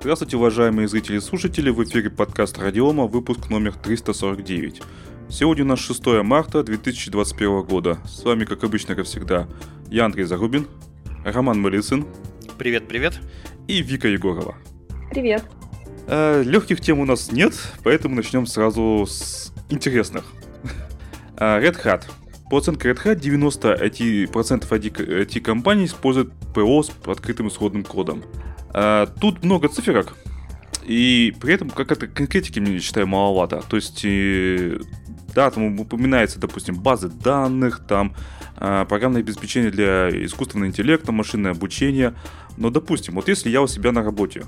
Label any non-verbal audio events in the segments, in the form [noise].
Здравствуйте, уважаемые зрители и слушатели, в эфире подкаст Радиома, выпуск номер 349. Сегодня у нас 6 марта 2021 года. С вами, как обычно, как всегда, я Андрей Загубин, Роман Малицын. Привет, привет. И Вика Егорова. Привет. Э, легких тем у нас нет, поэтому начнем сразу с интересных. Э, Red Hat. По оценке Red Hat, 90% IT-компаний используют ПО с открытым исходным кодом. А, тут много циферок, и при этом какая-то конкретики, мне считаю, маловато. То есть, и, да, там упоминается, допустим, базы данных, там а, программное обеспечение для искусственного интеллекта, машинное обучение. Но, допустим, вот если я у себя на работе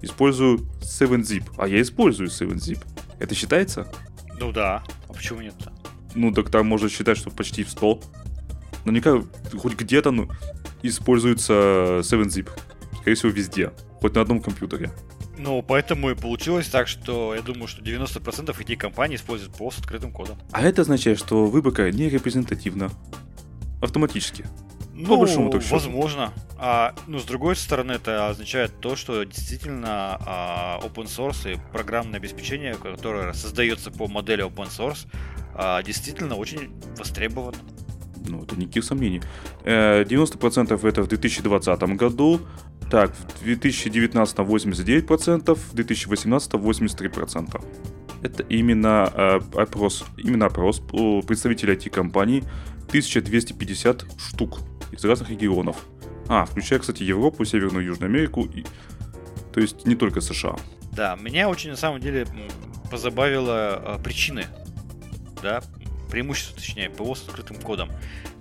использую 7-zip, а я использую 7-zip, это считается? Ну да, а почему нет-то? Ну, так там можно считать, что почти в 100. Но никак, хоть где-то ну, используется 7-zip скорее всего, везде. Хоть на одном компьютере. Ну, поэтому и получилось так, что я думаю, что 90% этих компаний используют ПО с открытым кодом. А это означает, что выборка не репрезентативна. Автоматически. Ну, По большому так возможно. А, ну, с другой стороны, это означает то, что действительно а, open source и программное обеспечение, которое создается по модели open source, а, действительно очень востребовано. Ну, это никаких сомнений. 90% э, это в 2020 году, так, в 2019 89%, в 2018 83%. Это именно э, опрос, именно опрос представителей IT-компаний 1250 штук из разных регионов. А, включая, кстати, Европу, Северную и Южную Америку, и, то есть не только США. Да, меня очень на самом деле позабавило э, причины, да, преимущество, точнее, ПО с открытым кодом.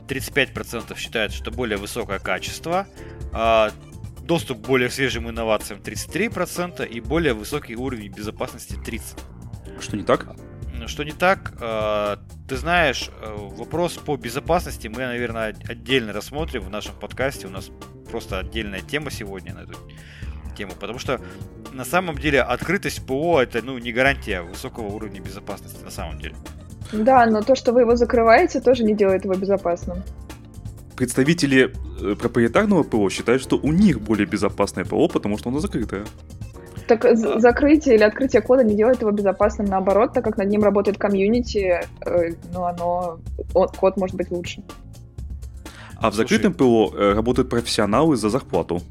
35% считают, что более высокое качество, а доступ к более свежим инновациям 33% и более высокий уровень безопасности 30%. Что не так? Что не так? А, ты знаешь, э, вопрос по безопасности мы, наверное, отдельно рассмотрим в нашем подкасте. У нас просто отдельная тема сегодня на эту тему, потому что на самом деле открытость ПО это ну, не гарантия высокого уровня безопасности на самом деле. Да, но то, что вы его закрываете, тоже не делает его безопасным представители э, проприетарного ПО считают, что у них более безопасное ПО, потому что оно закрытое. Так закрытие или открытие кода не делает его безопасным, наоборот, так как над ним работает комьюнити, э, ну, оно, он, код может быть лучше. А в закрытом ПО э, работают профессионалы за зарплату.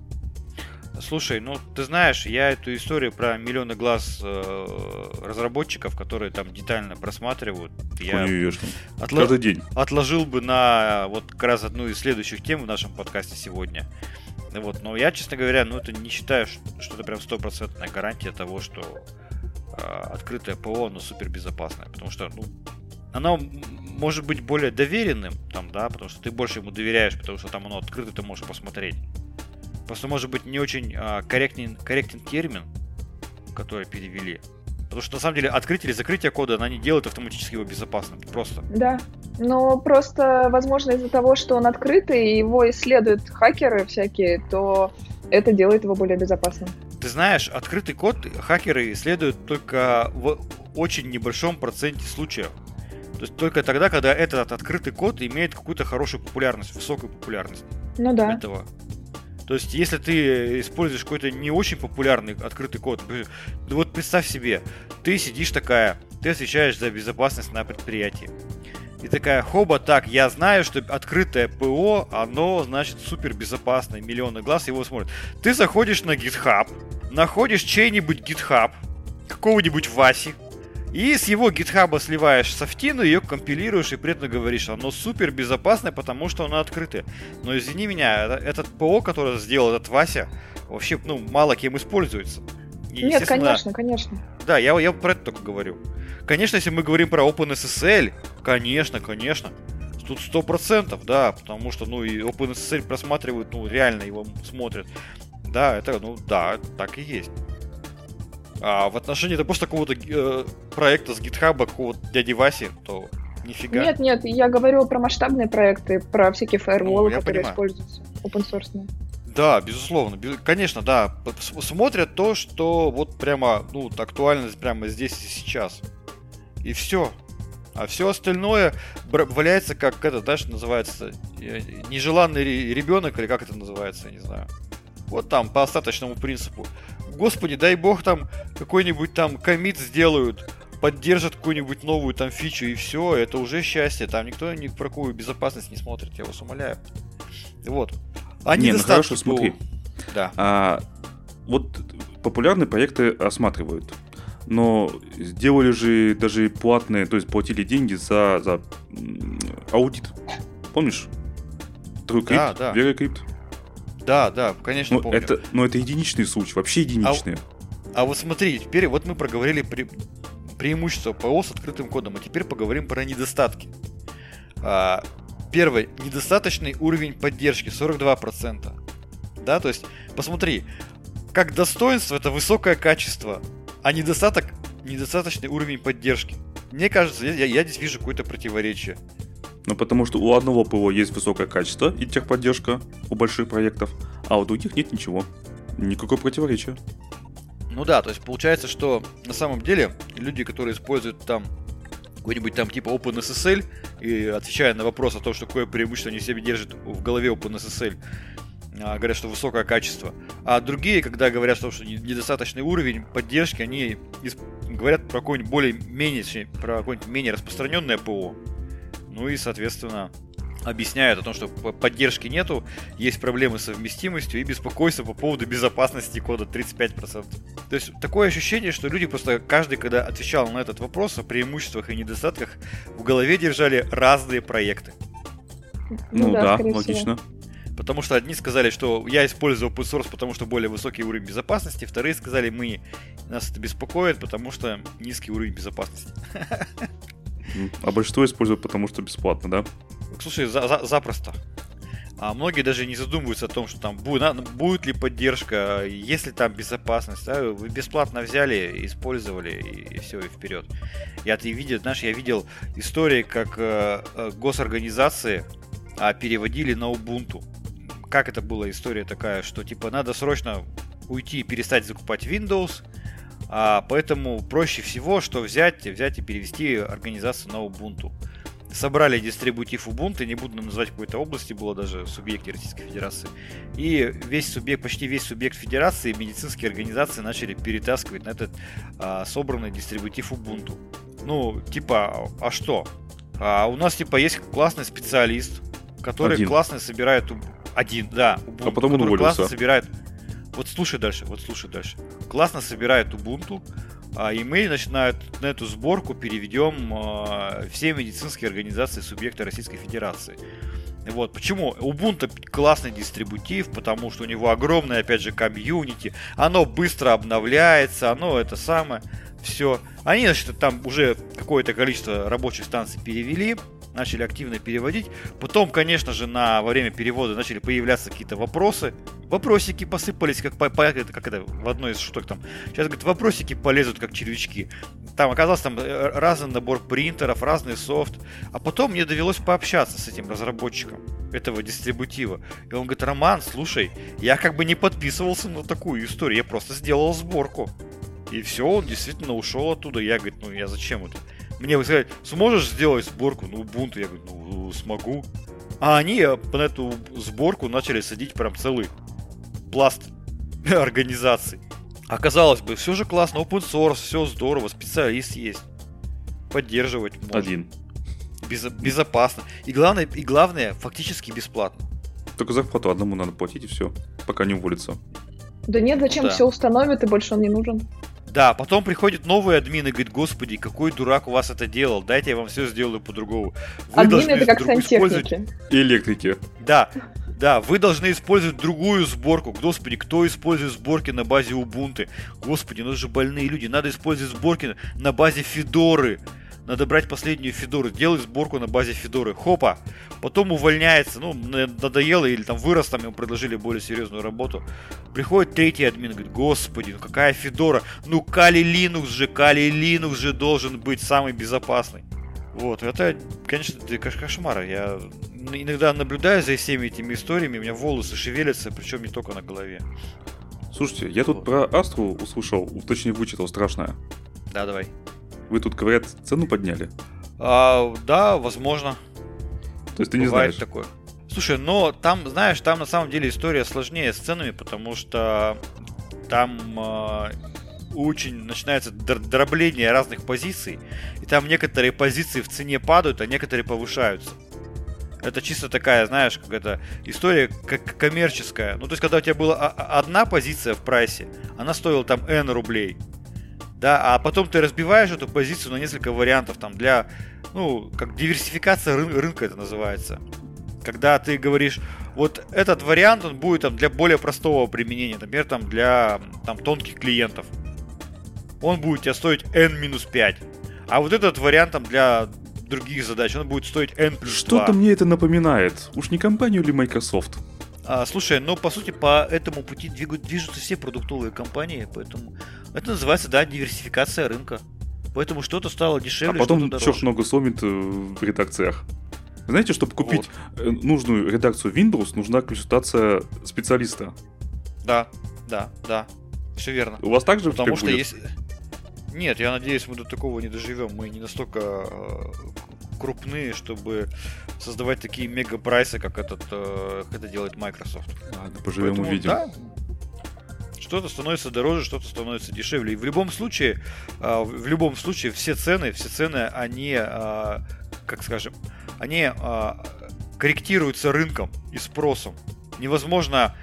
Слушай, ну ты знаешь, я эту историю про миллионы глаз э, разработчиков, которые там детально просматривают, я отла- каждый день. отложил бы на вот как раз одну из следующих тем в нашем подкасте сегодня. Вот, но я, честно говоря, ну это не считаю, что это прям стопроцентная гарантия того, что э, открытое ПО, оно супер безопасное, потому что, ну, оно может быть более доверенным, там, да, потому что ты больше ему доверяешь, потому что там оно открыто, ты можешь посмотреть. Просто, может быть, не очень а, корректен, корректен термин, который перевели. Потому что, на самом деле, открытие или закрытие кода, она не делает автоматически его безопасным. Просто. Да. Но просто, возможно, из-за того, что он открытый, и его исследуют хакеры всякие, то это делает его более безопасным. Ты знаешь, открытый код хакеры исследуют только в очень небольшом проценте случаев. То есть только тогда, когда этот открытый код имеет какую-то хорошую популярность, высокую популярность. Ну да. Этого. То есть, если ты используешь какой-то не очень популярный открытый код, ну вот представь себе, ты сидишь такая, ты отвечаешь за безопасность на предприятии. И такая, хоба, так, я знаю, что открытое ПО, оно, значит, супер безопасное, миллионы глаз его смотрят. Ты заходишь на GitHub, находишь чей-нибудь GitHub, какого-нибудь Васи, и с его гитхаба сливаешь софтину, ее компилируешь и этом говоришь, оно супер безопасное, потому что оно открытое. Но извини меня, этот ПО, который сделал этот Вася, вообще, ну, мало кем используется. И, Нет, конечно, конечно. Да, я, я про это только говорю. Конечно, если мы говорим про OpenSSL, конечно, конечно. Тут сто процентов, да, потому что, ну, и OpenSSL просматривают, ну, реально его смотрят. Да, это, ну, да, так и есть. А в отношении что какого-то э, проекта с гитхаба, какого-то дяди Васи, то нифига. Нет, нет, я говорю про масштабные проекты, про всякие фаерволы, ну, которые понимаю. используются, open source. Да, безусловно. Конечно, да. Смотрят то, что вот прямо, ну, актуальность прямо здесь и сейчас. И все. А все остальное валяется как это, знаешь, называется, э, нежеланный ребенок, или как это называется, я не знаю. Вот там, по остаточному принципу. Господи, дай бог там какой-нибудь там комит сделают, поддержат какую-нибудь новую там фичу и все, это уже счастье. Там никто ни про какую безопасность не смотрит, я вас умоляю. Вот. Они не, ну хорошо, смотри. Да. А, вот популярные проекты осматривают. Но сделали же даже платные, то есть платили деньги за, за аудит. Помнишь? TrueCrypt, да, да. VeraCrypt. Да, да, конечно, но помню. Это, но это единичный случай, вообще единичный. А, а вот смотри, теперь вот мы проговорили пре, преимущество ПО с открытым кодом, а теперь поговорим про недостатки. А, первый, недостаточный уровень поддержки 42%. Да, то есть, посмотри, как достоинство это высокое качество, а недостаток недостаточный уровень поддержки. Мне кажется, я, я здесь вижу какое-то противоречие. Ну, потому что у одного ПО есть высокое качество и техподдержка у больших проектов, а у других нет ничего. Никакого противоречия. Ну да, то есть получается, что на самом деле люди, которые используют там какой-нибудь там типа OpenSSL и отвечая на вопрос о том, что какое преимущество они себе держат в голове OpenSSL, а, говорят, что высокое качество. А другие, когда говорят, что, что недостаточный уровень поддержки, они говорят про какой-нибудь более менее, про какое-нибудь менее распространенное ПО. Ну и, соответственно, объясняют о том, что поддержки нету, есть проблемы с совместимостью и беспокойство по поводу безопасности кода 35%. То есть такое ощущение, что люди просто каждый, когда отвечал на этот вопрос о преимуществах и недостатках, в голове держали разные проекты. Ну, ну да, да логично. Потому что одни сказали, что я использую open source, потому что более высокий уровень безопасности, вторые сказали, мы нас это беспокоит, потому что низкий уровень безопасности. [laughs] А большинство используют потому, что бесплатно, да? Слушай, за за запросто. А многие даже не задумываются о том, что там будет, будет ли поддержка, есть ли там безопасность. Да? Вы бесплатно взяли, использовали и, и все, и вперед. Я ты видел, знаешь, я видел истории, как э, э, госорганизации э, переводили на Ubuntu. Как это была история такая, что типа надо срочно уйти и перестать закупать Windows, а, поэтому проще всего, что взять, взять и перевести организацию на Ubuntu. Собрали дистрибутив Ubuntu, не буду называть какой-то области, было даже субъекте Российской Федерации. И весь субъект, почти весь субъект Федерации, медицинские организации начали перетаскивать на этот а, собранный дистрибутив Ubuntu. Ну, типа, а что? А у нас, типа, есть классный специалист, который один. классно собирает... Один, да. Ubuntu, а потом он уволился. классно собирает вот слушай дальше, вот слушай дальше. Классно собирает Ubuntu, а, и мы начинают на эту сборку переведем а, все медицинские организации субъекта Российской Федерации. Вот, почему? Ubuntu классный дистрибутив, потому что у него огромное, опять же, комьюнити, оно быстро обновляется, оно это самое, все. Они, значит, там уже какое-то количество рабочих станций перевели, начали активно переводить. Потом, конечно же, на, во время перевода начали появляться какие-то вопросы. Вопросики посыпались, как, по, по, как это в одной из шуток там. Сейчас, говорит, вопросики полезут, как червячки. Там оказался там э, разный набор принтеров, разный софт. А потом мне довелось пообщаться с этим разработчиком этого дистрибутива. И он говорит, Роман, слушай, я как бы не подписывался на такую историю, я просто сделал сборку. И все, он действительно ушел оттуда. Я, говорит, ну я зачем это? Мне вы сказали, сможешь сделать сборку? Ну, Ubuntu. Я говорю, ну, смогу. А они на эту сборку начали садить прям целый пласт [laughs] организаций. Оказалось бы, все же классно, open source, все здорово, специалист есть. Поддерживать можно. Один. Без, безопасно. И главное, и главное, фактически бесплатно. Только зарплату одному надо платить и все, пока не уволится. Да нет, зачем ну, да. все установят и больше он не нужен. Да, потом приходит новый админ и говорит, господи, какой дурак у вас это делал, дайте я вам все сделаю по-другому. Вы Админы это как сантехники. Электрики. Да, да, вы должны использовать другую сборку. Господи, кто использует сборки на базе Ubuntu? Господи, ну это же больные люди. Надо использовать сборки на базе Федоры надо брать последнюю Федору, делать сборку на базе Федоры. Хопа! Потом увольняется, ну, надоело, или там вырос, там ему предложили более серьезную работу. Приходит третий админ, говорит, господи, ну какая Федора? Ну, Кали Linux же, Кали Linux же должен быть самый безопасный. Вот, это, конечно, кошмар. Я иногда наблюдаю за всеми этими историями, у меня волосы шевелятся, причем не только на голове. Слушайте, я тут про Астру услышал, точнее вычитал страшное. Да, давай. Вы тут, говорят, цену подняли? А, да, возможно. То есть ты не Бывает знаешь? такое. Слушай, но там, знаешь, там на самом деле история сложнее с ценами, потому что там э, очень начинается дробление разных позиций, и там некоторые позиции в цене падают, а некоторые повышаются. Это чисто такая, знаешь, какая-то история как коммерческая. Ну, то есть, когда у тебя была одна позиция в прайсе, она стоила там N рублей. Да, а потом ты разбиваешь эту позицию на несколько вариантов там для, ну, как диверсификация рын- рынка это называется. Когда ты говоришь, вот этот вариант, он будет там для более простого применения, например, там для там, тонких клиентов. Он будет тебе стоить N-5. А вот этот вариант там для других задач, он будет стоить N плюс Что-то мне это напоминает. Уж не компанию или Microsoft? А, слушай, ну по сути по этому пути двигают, движутся все продуктовые компании, поэтому это называется, да, диверсификация рынка. Поэтому что-то стало дешевле, А потом черт много сломит э, в редакциях. Знаете, чтобы купить вот. Э, нужную редакцию Windows, нужна консультация специалиста. Да, да, да. Все верно. У вас также Потому что будет? есть... Нет, я надеюсь, мы до такого не доживем. Мы не настолько э, крупные, чтобы создавать такие мега прайсы, как этот, э, как это делает Microsoft. Ладно, поживем Поэтому, увидим. Да, что-то становится дороже, что-то становится дешевле. И в любом случае, э, в любом случае, все цены, все цены, они, э, как скажем, они э, корректируются рынком и спросом. Невозможно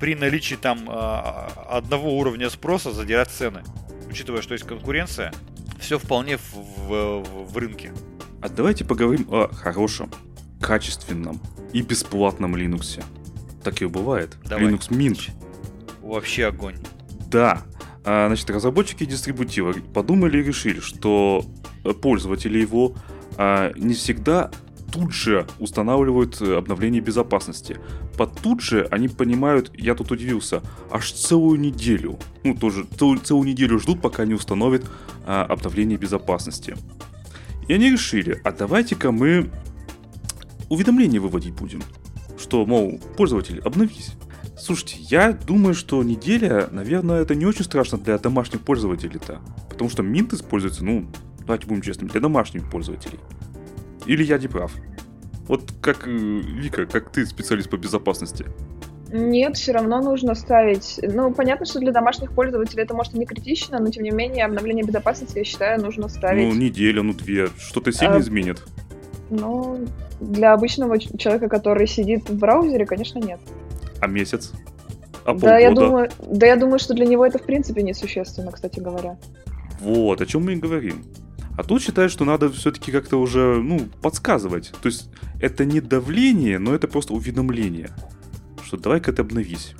при наличии там одного уровня спроса задирать цены учитывая, что есть конкуренция, все вполне в, в, в рынке. А давайте поговорим о хорошем, качественном и бесплатном Linux. Так и бывает. Давай. Linux Mint. Вообще огонь. Да. А, значит, разработчики дистрибутива подумали и решили, что пользователи его а, не всегда тут же устанавливают э, обновление безопасности. Под тут же они понимают, я тут удивился, аж целую неделю. Ну, тоже целую, целую неделю ждут, пока не установят а, обновление безопасности. И они решили, а давайте-ка мы уведомления выводить будем. Что, мол, пользователь, обновись. Слушайте, я думаю, что неделя, наверное, это не очень страшно для домашних пользователей-то. Потому что Mint используется, ну, давайте будем честными, для домашних пользователей. Или я не прав? Вот как, э, Вика, как ты специалист по безопасности? Нет, все равно нужно ставить. Ну, понятно, что для домашних пользователей это может не критично, но тем не менее обновление безопасности, я считаю, нужно ставить. Ну, неделю, ну две. Что-то сильно а, изменит. Ну, для обычного человека, который сидит в браузере, конечно, нет. А месяц? А да, я думаю, да, я думаю, что для него это в принципе несущественно, кстати говоря. Вот, о чем мы и говорим. А тут считают, что надо все-таки как-то уже, ну, подсказывать. То есть это не давление, но это просто уведомление. Что давай-ка ты обновись.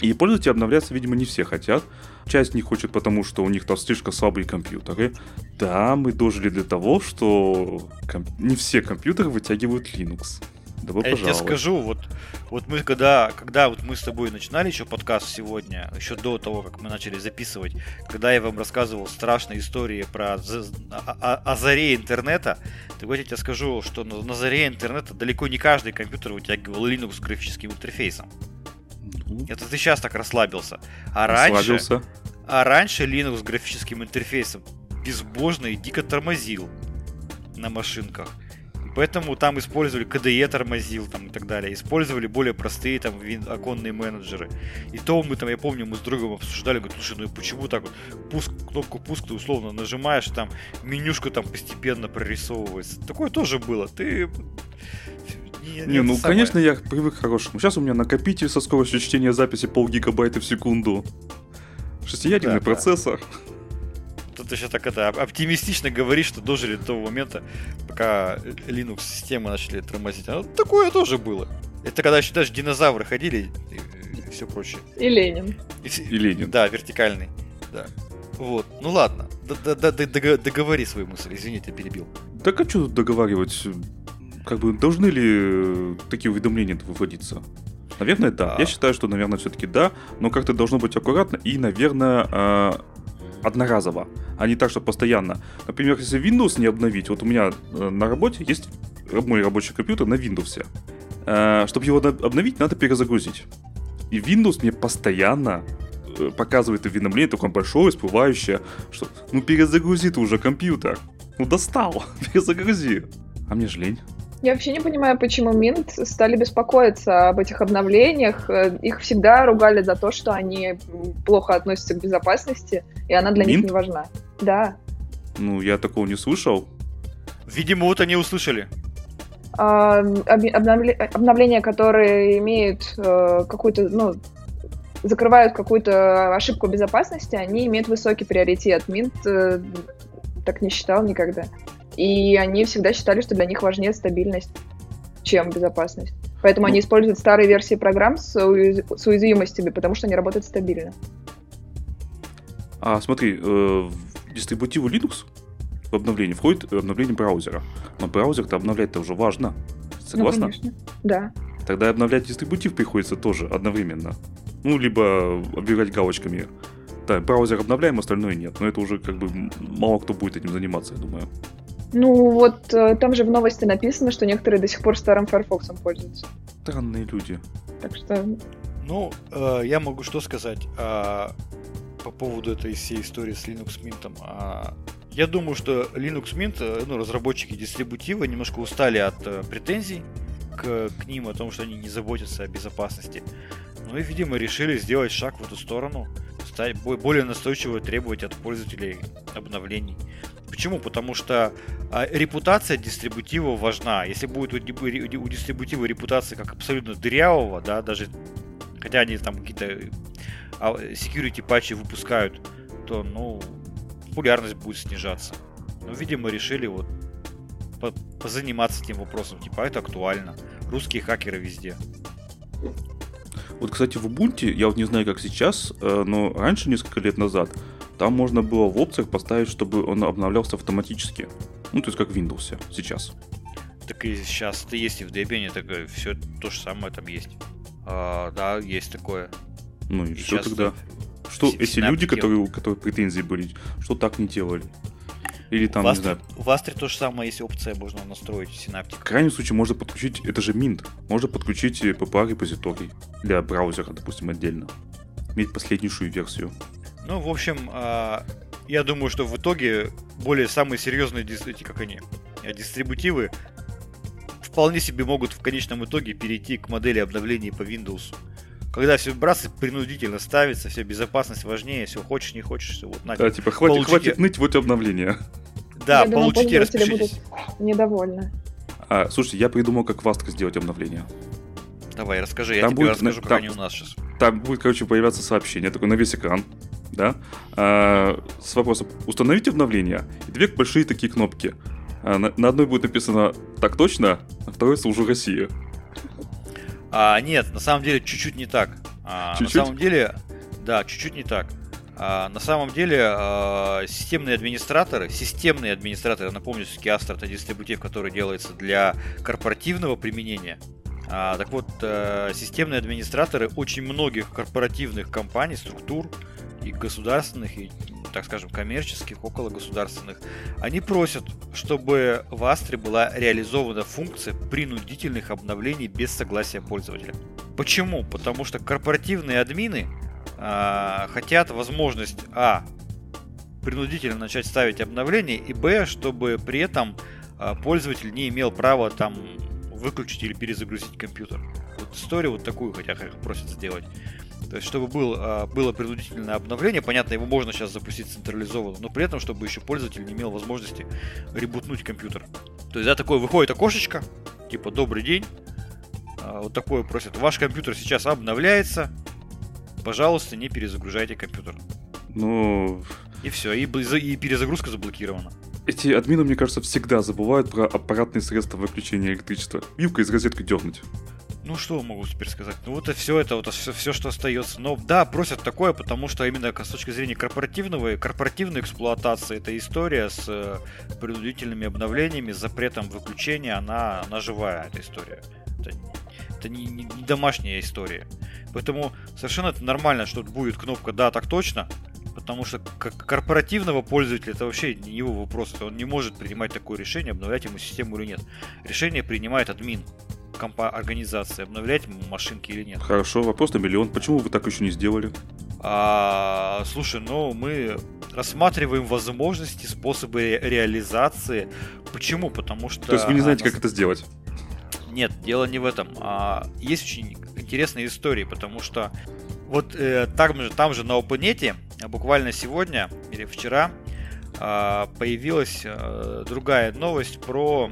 И пользователи обновляться, видимо, не все хотят. Часть не хочет, потому что у них там слишком слабые компьютеры. Да, мы дожили для того, что комп... не все компьютеры вытягивают Linux. Добро Я тебе скажу, вот, вот мы когда, когда вот мы с тобой начинали еще подкаст сегодня, еще до того, как мы начали записывать, когда я вам рассказывал страшные истории про о, о, о заре интернета, так вот я тебе скажу, что на, на заре интернета далеко не каждый компьютер вытягивал Linux с графическим интерфейсом. Ну. Это ты сейчас так расслабился. А раньше, а раньше Linux с графическим интерфейсом безбожно и дико тормозил на машинках. Поэтому там использовали KDE тормозил там, и так далее. Использовали более простые там оконные менеджеры. И то мы там, я помню, мы с другом обсуждали, говорю, слушай, ну почему так вот пуск, кнопку пуск ты условно нажимаешь, там менюшка там постепенно прорисовывается. Такое тоже было. Ты не, не ну, самое. конечно, я привык к хорошему. Сейчас у меня накопитель со скоростью чтения записи пол гигабайта в секунду. Шестиядерный да, процессор. Да тут еще так это оптимистично говоришь, что дожили до того момента, пока Linux системы начали тормозить. А такое тоже было. Это когда еще даже динозавры ходили и, и все прочее. И Ленин. И, и Ленин. Да, вертикальный. Да. Вот. Ну ладно. Договори свою мысль. Извините, перебил. Так а что тут договаривать? Как бы должны ли такие уведомления выводиться? Наверное, да. А... Я считаю, что, наверное, все-таки да, но как-то должно быть аккуратно и, наверное, а, одноразово, а не так, что постоянно. Например, если Windows не обновить, вот у меня э, на работе есть мой рабочий компьютер на Windows. Э, чтобы его обновить, надо перезагрузить. И Windows мне постоянно э, показывает уведомление, такое большое, всплывающее, что ну перезагрузи ты уже компьютер. Ну достал, [laughs] перезагрузи. А мне же лень. Я вообще не понимаю, почему Mint стали беспокоиться об этих обновлениях. Их всегда ругали за то, что они плохо относятся к безопасности, и она для Mint? них не важна. Да. Ну, я такого не слышал. Видимо, вот они услышали. А, обновления, которые имеют э, какую-то, ну, закрывают какую-то ошибку безопасности, они имеют высокий приоритет. Mint э, так не считал никогда. И они всегда считали, что для них важнее стабильность, чем безопасность. Поэтому ну, они используют старые версии программ с, уяз... с уязвимостями, потому что они работают стабильно. А смотри, э, в дистрибутиву Linux в обновлении входит обновление браузера. Но браузер-то обновлять-то уже важно. Согласна? Ну, конечно. Да. Тогда обновлять дистрибутив приходится тоже одновременно. Ну, либо оббегать галочками. Да, браузер обновляем, остальное нет. Но это уже как бы мало кто будет этим заниматься, я думаю. Ну, вот э, там же в новости написано, что некоторые до сих пор старым Firefox пользуются. Странные люди. Так что... Ну, э, я могу что сказать э, по поводу этой всей истории с Linux Mint. Э, я думаю, что Linux Mint, э, ну, разработчики дистрибутива немножко устали от э, претензий к, к ним о том, что они не заботятся о безопасности. Ну и, видимо, решили сделать шаг в эту сторону, стать более настойчиво требовать от пользователей обновлений. Почему? Потому что а, репутация дистрибутива важна. Если будет у, у дистрибутива репутация как абсолютно дырявого, да, даже хотя они там какие-то а, security патчи выпускают, то, ну, популярность будет снижаться. Ну, видимо, решили вот по позаниматься этим вопросом. Типа, это актуально. Русские хакеры везде. Вот, кстати, в Ubuntu, я вот не знаю, как сейчас, э, но раньше, несколько лет назад, там можно было в опциях поставить, чтобы он обновлялся автоматически. Ну, то есть как в Windows сейчас. Так и сейчас это есть и в Debian, так все то же самое там есть. А, да, есть такое. Ну и, и что тогда? Что эти люди, которые, у которых претензии были, что так не делали? Или там, в Astra, не знаю... В Astra то же самое есть опция, можно настроить синаптик. В крайнем случае можно подключить, это же Mint, можно подключить PPA репозиторий для браузера, допустим, отдельно. Иметь последнейшую версию. Ну, в общем, а, я думаю, что в итоге более самые серьезные эти, как они, э, дистрибутивы вполне себе могут в конечном итоге перейти к модели обновлений по Windows. Когда все браться принудительно ставится, все безопасность важнее, все хочешь, не хочешь, все вот нафиг. Да, типа хватит, получите... хватит ныть, вот обновление. Да, я получите, распишитесь. Будут недовольны. А, слушайте, я придумал, как в сделать обновление. Давай, расскажи, я там тебе будет, расскажу, как там, они у нас сейчас. Там будет, короче, появляться сообщение, такое на весь экран да, а, с вопросом «Установите обновление?» и две большие такие кнопки. А, на, на одной будет написано «Так точно», а второй «Служу России». А, нет, на самом деле чуть-чуть не так. А, чуть-чуть? На самом деле, да, чуть-чуть не так. А, на самом деле, а, системные администраторы, системные администраторы, напомню, все-таки Astra это дистрибутив, который делается для корпоративного применения. А, так вот, а, системные администраторы очень многих корпоративных компаний, структур, и государственных, и, так скажем, коммерческих, около государственных, они просят, чтобы в Астре была реализована функция принудительных обновлений без согласия пользователя. Почему? Потому что корпоративные админы а, хотят возможность а принудительно начать ставить обновления и б чтобы при этом а, пользователь не имел права там выключить или перезагрузить компьютер. Вот историю вот такую хотят просят сделать. То есть, чтобы был, а, было принудительное обновление, понятно, его можно сейчас запустить централизованно, но при этом, чтобы еще пользователь не имел возможности ребутнуть компьютер. То есть, да, такое выходит окошечко, типа «Добрый день», а, вот такое просят. Ваш компьютер сейчас обновляется, пожалуйста, не перезагружайте компьютер. Ну... И все, и, и перезагрузка заблокирована. Эти админы, мне кажется, всегда забывают про аппаратные средства выключения электричества. Вилка из розетки дернуть. Ну что могу теперь сказать? Ну вот и все это, вот все, все, что остается. Но да, просят такое, потому что именно с точки зрения корпоративного и корпоративной эксплуатации эта история с э, принудительными обновлениями, с запретом выключения, она, она живая, эта история. Это, это не, не, не домашняя история. Поэтому совершенно это нормально, что будет кнопка «Да, так точно», потому что как корпоративного пользователя это вообще не его вопрос. Он не может принимать такое решение, обновлять ему систему или нет. Решение принимает админ компа организации, обновлять машинки или нет. Хорошо, вопрос на миллион. Почему вы так еще не сделали? А, слушай, ну мы рассматриваем возможности, способы реализации. Почему? Потому что... То есть вы не знаете, как это сделать? Нет, дело не в этом. А есть очень интересные истории, потому что вот э, там, же, там же на OpenNet буквально сегодня или вчера э, появилась э, другая новость про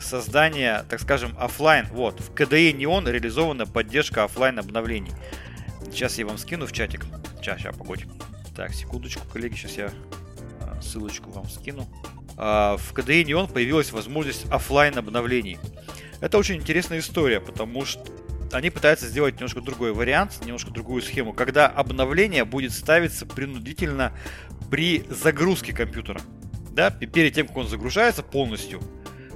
создание, так скажем, офлайн. Вот, в KDE Neon реализована поддержка офлайн обновлений. Сейчас я вам скину в чатик. Сейчас, сейчас, погодь. Так, секундочку, коллеги, сейчас я а, ссылочку вам скину. А, в KDE Neon появилась возможность офлайн обновлений. Это очень интересная история, потому что они пытаются сделать немножко другой вариант, немножко другую схему, когда обновление будет ставиться принудительно при загрузке компьютера. Да, перед тем, как он загружается полностью,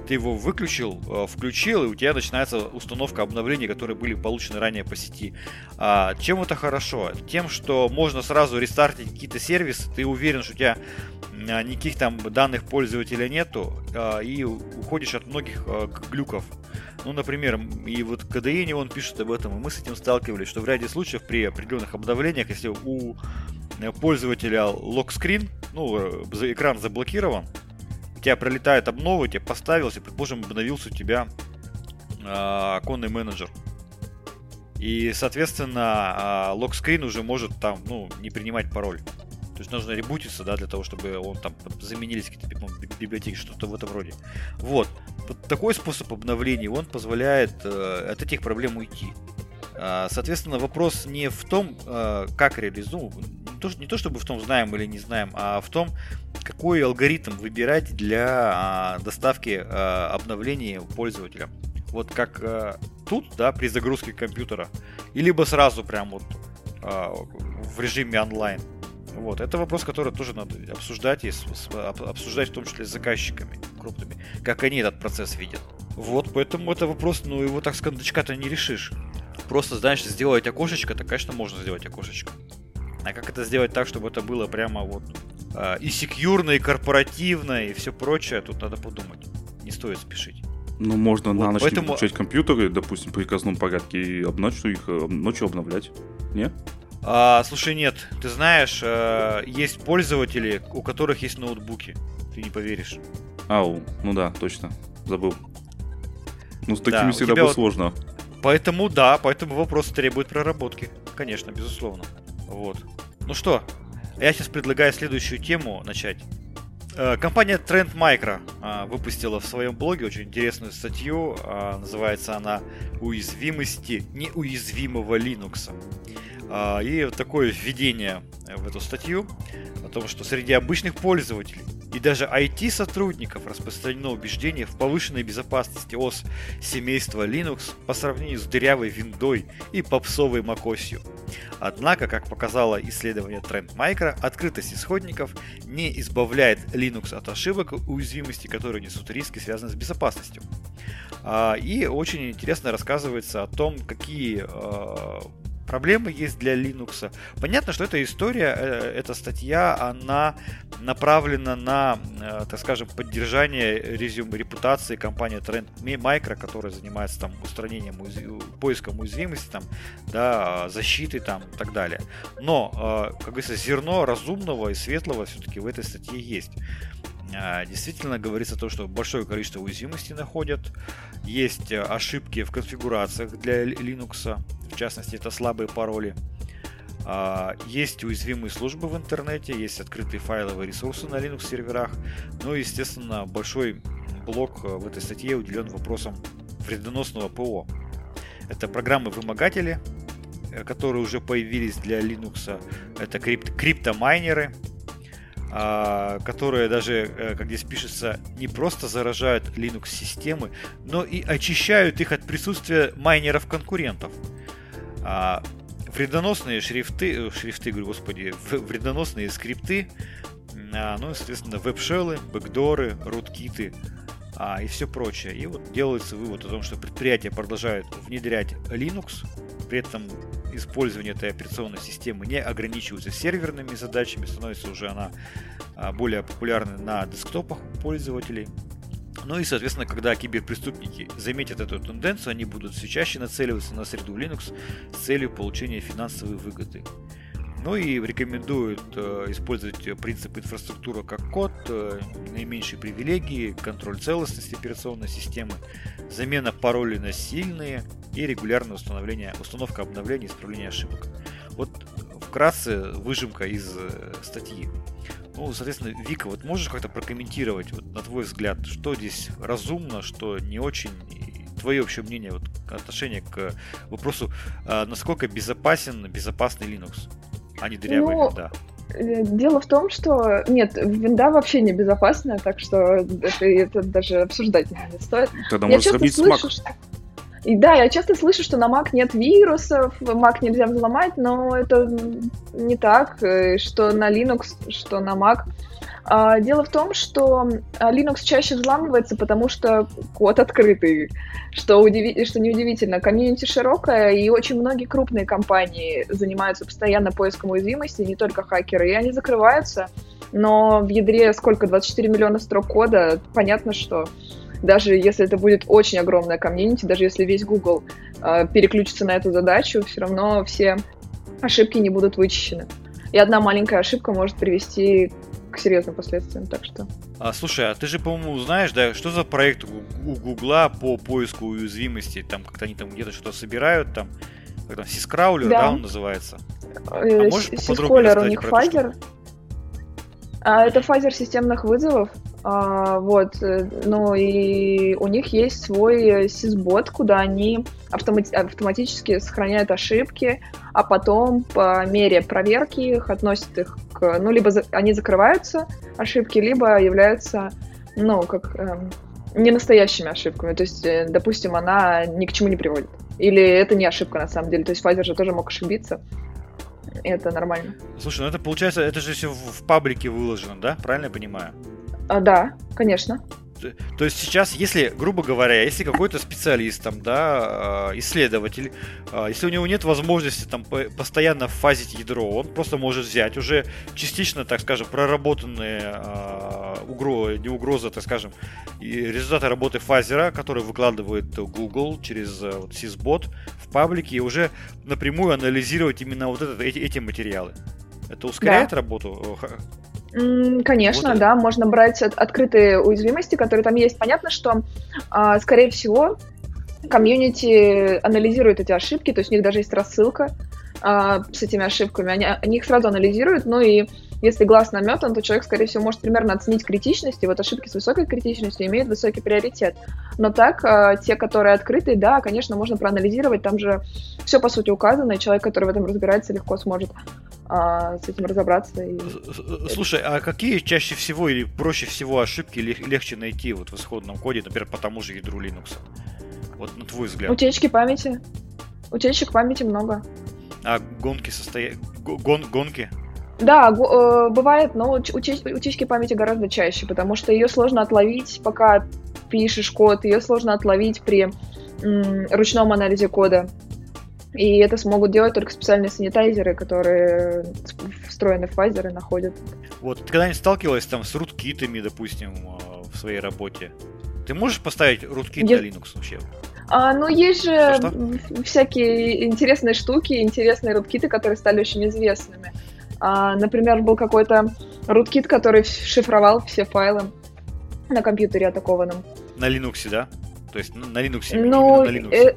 ты его выключил, э, включил, и у тебя начинается установка обновлений, которые были получены ранее по сети. А, чем это хорошо? Тем, что можно сразу рестартить какие-то сервисы, ты уверен, что у тебя а, никаких там данных пользователя нету, а, и уходишь от многих а, глюков. Ну, например, и вот KDE он пишет об этом, и мы с этим сталкивались, что в ряде случаев при определенных обновлениях, если у пользователя локскрин, ну, экран заблокирован, у тебя пролетает обнова, тебе поставился, предположим, обновился у тебя э, оконный менеджер. И, соответственно, э, локскрин уже может там, ну, не принимать пароль. То есть нужно ребутиться, да, для того, чтобы он там заменились какие-то библиотеки, что-то в этом роде. Вот. Такой способ обновления, он позволяет э, от этих проблем уйти. Э, соответственно, вопрос не в том, э, как реализовать, ну, не то, чтобы в том, знаем или не знаем, а в том, какой алгоритм выбирать для а, доставки а, обновлений пользователям. Вот как а, тут, да, при загрузке компьютера. И либо сразу прям вот а, в режиме онлайн. Вот, это вопрос, который тоже надо обсуждать и обсуждать в том числе с заказчиками крупными, как они этот процесс видят. Вот, поэтому это вопрос, ну его так с кондачка-то не решишь. Просто, знаешь, сделать окошечко, то, конечно, можно сделать окошечко. А как это сделать так, чтобы это было прямо вот э, и секьюрно, и корпоративно, и все прочее, тут надо подумать. Не стоит спешить. Ну, можно вот, на ночь поэтому... включать компьютеры, допустим, в приказном порядке, и ночью их э, ночью обновлять. Не? А, слушай, нет. Ты знаешь, э, есть пользователи, у которых есть ноутбуки. Ты не поверишь. Ау, ну да, точно. Забыл. Ну, с такими да, всегда было вот... сложно. Поэтому да, поэтому вопрос требует проработки. Конечно, безусловно. Вот. Ну что, я сейчас предлагаю следующую тему начать. Э, компания Trend Micro а, выпустила в своем блоге очень интересную статью. А, называется она «Уязвимости неуязвимого Linux». А, и такое введение в эту статью о том, что среди обычных пользователей и даже IT-сотрудников распространено убеждение в повышенной безопасности ОС семейства Linux по сравнению с дырявой виндой и попсовой macOS. Однако, как показало исследование Trend Micro, открытость исходников не избавляет Linux от ошибок и уязвимостей, которые несут риски, связанные с безопасностью. А, и очень интересно рассказывается о том, какие а, проблемы есть для Linux. Понятно, что эта история, э, эта статья, она направлена на, э, так скажем, поддержание резюме репутации компании Trend Micro, которая занимается там устранением, поиском уязвимости, там, да, защиты там и так далее. Но, э, как говорится, зерно разумного и светлого все-таки в этой статье есть. А, действительно говорится то, что большое количество уязвимостей находят. Есть э, ошибки в конфигурациях для Linux, в частности, это слабые пароли. А, есть уязвимые службы в интернете, есть открытые файловые ресурсы на Linux серверах. Ну и, естественно, большой блок э, в этой статье уделен вопросам вредоносного ПО. Это программы-вымогатели, э, которые уже появились для Linux. Это крип- криптомайнеры, которые даже, э, как здесь пишется, не просто заражают Linux-системы, но и очищают их от присутствия майнеров-конкурентов. А, вредоносные шрифты, э, шрифты, говорю, господи, вредоносные скрипты, а, ну, соответственно, веб-шеллы, бэкдоры, руткиты а, и все прочее. И вот делается вывод о том, что предприятия продолжают внедрять Linux, при этом использование этой операционной системы не ограничивается серверными задачами, становится уже она а, более популярной на десктопах пользователей. Ну и, соответственно, когда киберпреступники заметят эту тенденцию, они будут все чаще нацеливаться на среду Linux с целью получения финансовой выгоды. Ну и рекомендуют э, использовать принцип инфраструктуры как код, э, наименьшие привилегии, контроль целостности операционной системы, замена паролей на сильные и регулярное установление, установка обновлений исправление ошибок. Вот вкратце выжимка из э, статьи. Ну, соответственно, Вика, вот можешь как-то прокомментировать, вот, на твой взгляд, что здесь разумно, что не очень, твое общее мнение, вот, отношение к вопросу, а, насколько безопасен безопасный Linux? А не дырявая ну, винда? Э, дело в том, что нет, винда вообще не безопасная, так что это, это даже обсуждать не стоит. Тогда я можно сравнить слышу, с Mac. Что... И да, я часто слышу, что на Mac нет вирусов, Mac нельзя взломать, но это не так, э, что на Linux, что на Mac дело в том, что а, Linux чаще взламывается, потому что код открытый, что, удиви... что неудивительно. Комьюнити широкая, и очень многие крупные компании занимаются постоянно поиском уязвимостей, не только хакеры, и они закрываются. Но в ядре сколько? 24 миллиона строк кода. Понятно, что даже если это будет очень огромная комьюнити, даже если весь Google э, переключится на эту задачу, все равно все ошибки не будут вычищены. И одна маленькая ошибка может привести к серьезным последствиям, так что... А, слушай, а ты же, по-моему, знаешь, да, что за проект у Гугла по поиску уязвимостей? Там как-то они там где-то что-то собирают, там, как там, Syscrawler, да. да, он называется? А э, Syzkaller у них fuzzer. А, это fuzzer системных вызовов. А, вот, э, ну и у них есть свой syzbot, куда они автомати- автоматически сохраняют ошибки, а потом по мере проверки их относят их к, ну либо за- они закрываются ошибки, либо являются, ну как эм, не настоящими ошибками. То есть, э, допустим, она ни к чему не приводит. Или это не ошибка на самом деле. То есть fuzzer же тоже мог ошибиться. Это нормально. Слушай, ну это получается, это же все в паблике выложено, да? Правильно я понимаю? А, да, конечно. То есть сейчас, если, грубо говоря, если какой-то специалист, там, да, а, исследователь, а, если у него нет возможности там постоянно фазить ядро, он просто может взять уже частично, так скажем, проработанные а, угрозы, не угрозы, так скажем, и результаты работы фазера, который выкладывает Google через вот, Sysbot в паблике, и уже напрямую анализировать именно вот этот, эти, эти материалы. Это ускоряет да. работу Конечно, вот да, можно брать от, открытые уязвимости, которые там есть. Понятно, что, а, скорее всего, комьюнити анализирует эти ошибки, то есть у них даже есть рассылка а, с этими ошибками, они, они их сразу анализируют, ну и если глаз наметан, то человек, скорее всего, может примерно оценить критичность, и вот ошибки с высокой критичностью имеют высокий приоритет. Но так, а, те, которые открытые, да, конечно, можно проанализировать, там же все, по сути, указано, и человек, который в этом разбирается, легко сможет а, с этим разобраться. И... Слушай, а какие чаще всего или проще всего ошибки легче найти вот в исходном коде, например, по тому же ядру Linux? Вот на твой взгляд. Утечки памяти. Утечек памяти много. А гонки состоят... Гон... Гонки? Да, э, бывает, но утеч... утечки памяти гораздо чаще, потому что ее сложно отловить, пока пишешь код, ее сложно отловить при м, ручном анализе кода. И это смогут делать только специальные санитайзеры, которые встроены в файзеры находят. Вот, ты когда-нибудь сталкивалась там с руткитами, допустим, э, в своей работе? Ты можешь поставить руткит Я... на Linux вообще? А, ну, есть же что, что? всякие интересные штуки, интересные руткиты, которые стали очень известными. А, например, был какой-то руткит, который шифровал все файлы на компьютере атакованном. На Linux, да? То есть на Linux? Ну, на Linux. Э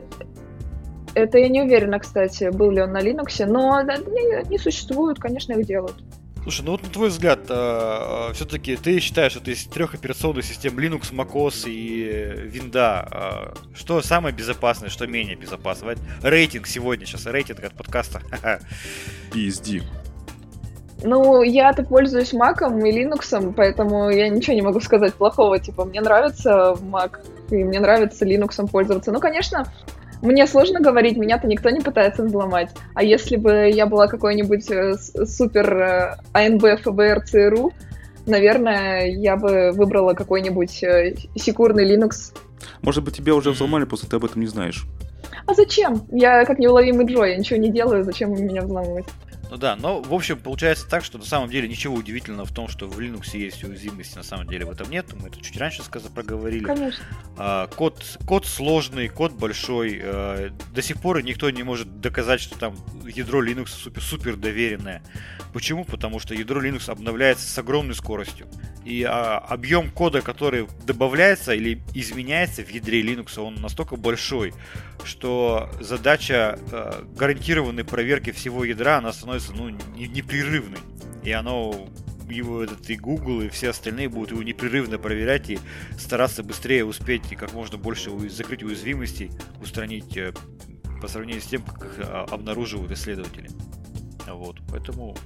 это я не уверена, кстати, был ли он на Linux, но не, не существуют, конечно, их делают. Слушай, ну вот на твой взгляд, э, э, все-таки ты считаешь, что из трех операционных систем Linux, macOS и Винда, э, что самое безопасное, что менее безопасное? Рейтинг сегодня, сейчас рейтинг от подкаста. [laughs] PSD. Ну, я-то пользуюсь Mac и Linux, поэтому я ничего не могу сказать плохого. Типа, мне нравится Mac, и мне нравится Linux пользоваться. Ну, конечно, мне сложно говорить, меня-то никто не пытается взломать. А если бы я была какой-нибудь э, супер э, АНБ, ФБР, ЦРУ, наверное, я бы выбрала какой-нибудь э, секурный Linux. Может быть, тебя уже взломали, просто ты об этом не знаешь. А зачем? Я как неуловимый Джо, я ничего не делаю, зачем меня взламывать? Ну да, но в общем получается так, что на самом деле ничего удивительного в том, что в Linux есть уязвимости, на самом деле в этом нет. Мы это чуть раньше сказали, проговорили. Конечно. А, код, код сложный, код большой. А, до сих пор никто не может доказать, что там ядро Linux супер, супер доверенное. Почему? Потому что ядро Linux обновляется с огромной скоростью. И а, объем кода, который добавляется или изменяется в ядре Linux, он настолько большой, что задача э, гарантированной проверки всего ядра, она становится ну, не, непрерывной. И оно его этот и Google, и все остальные будут его непрерывно проверять и стараться быстрее успеть и как можно больше закрыть уязвимостей, устранить э, по сравнению с тем, как их а, обнаруживают исследователи. Вот, поэтому,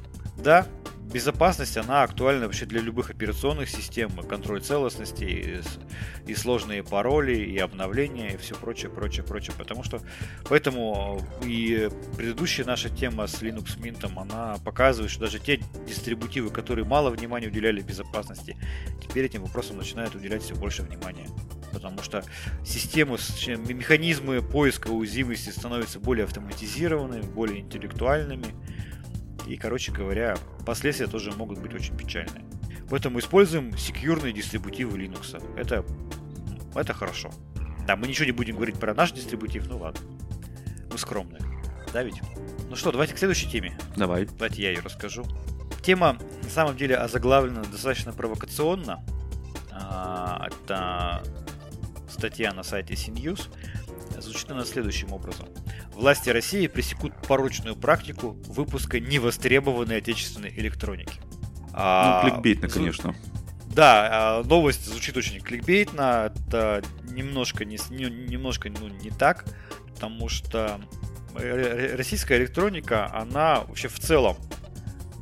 да, безопасность, она актуальна вообще для любых операционных систем, контроль целостности, и, и сложные пароли, и обновления, и все прочее, прочее, прочее. Потому что, поэтому и предыдущая наша тема с Linux Mint, она показывает, что даже те дистрибутивы, которые мало внимания уделяли безопасности, теперь этим вопросам начинают уделять все больше внимания потому что системы, механизмы поиска уязвимости становятся более автоматизированными, более интеллектуальными, и, короче говоря, последствия тоже могут быть очень печальные. Поэтому используем секьюрные дистрибутивы Linux. Это, это хорошо. Да, мы ничего не будем говорить про наш дистрибутив, ну ладно. Мы скромные. Да ведь? Ну что, давайте к следующей теме. Давай. Давайте я ее расскажу. Тема, на самом деле, озаглавлена достаточно провокационно. А, это статья на сайте CNews. Звучит она следующим образом. Власти России пресекут порочную практику выпуска невостребованной отечественной электроники. Ну, а, кликбейтно, конечно. Да, а, новость звучит очень кликбейтно. Это немножко не, не, немножко ну, не так, потому что российская электроника, она вообще в целом,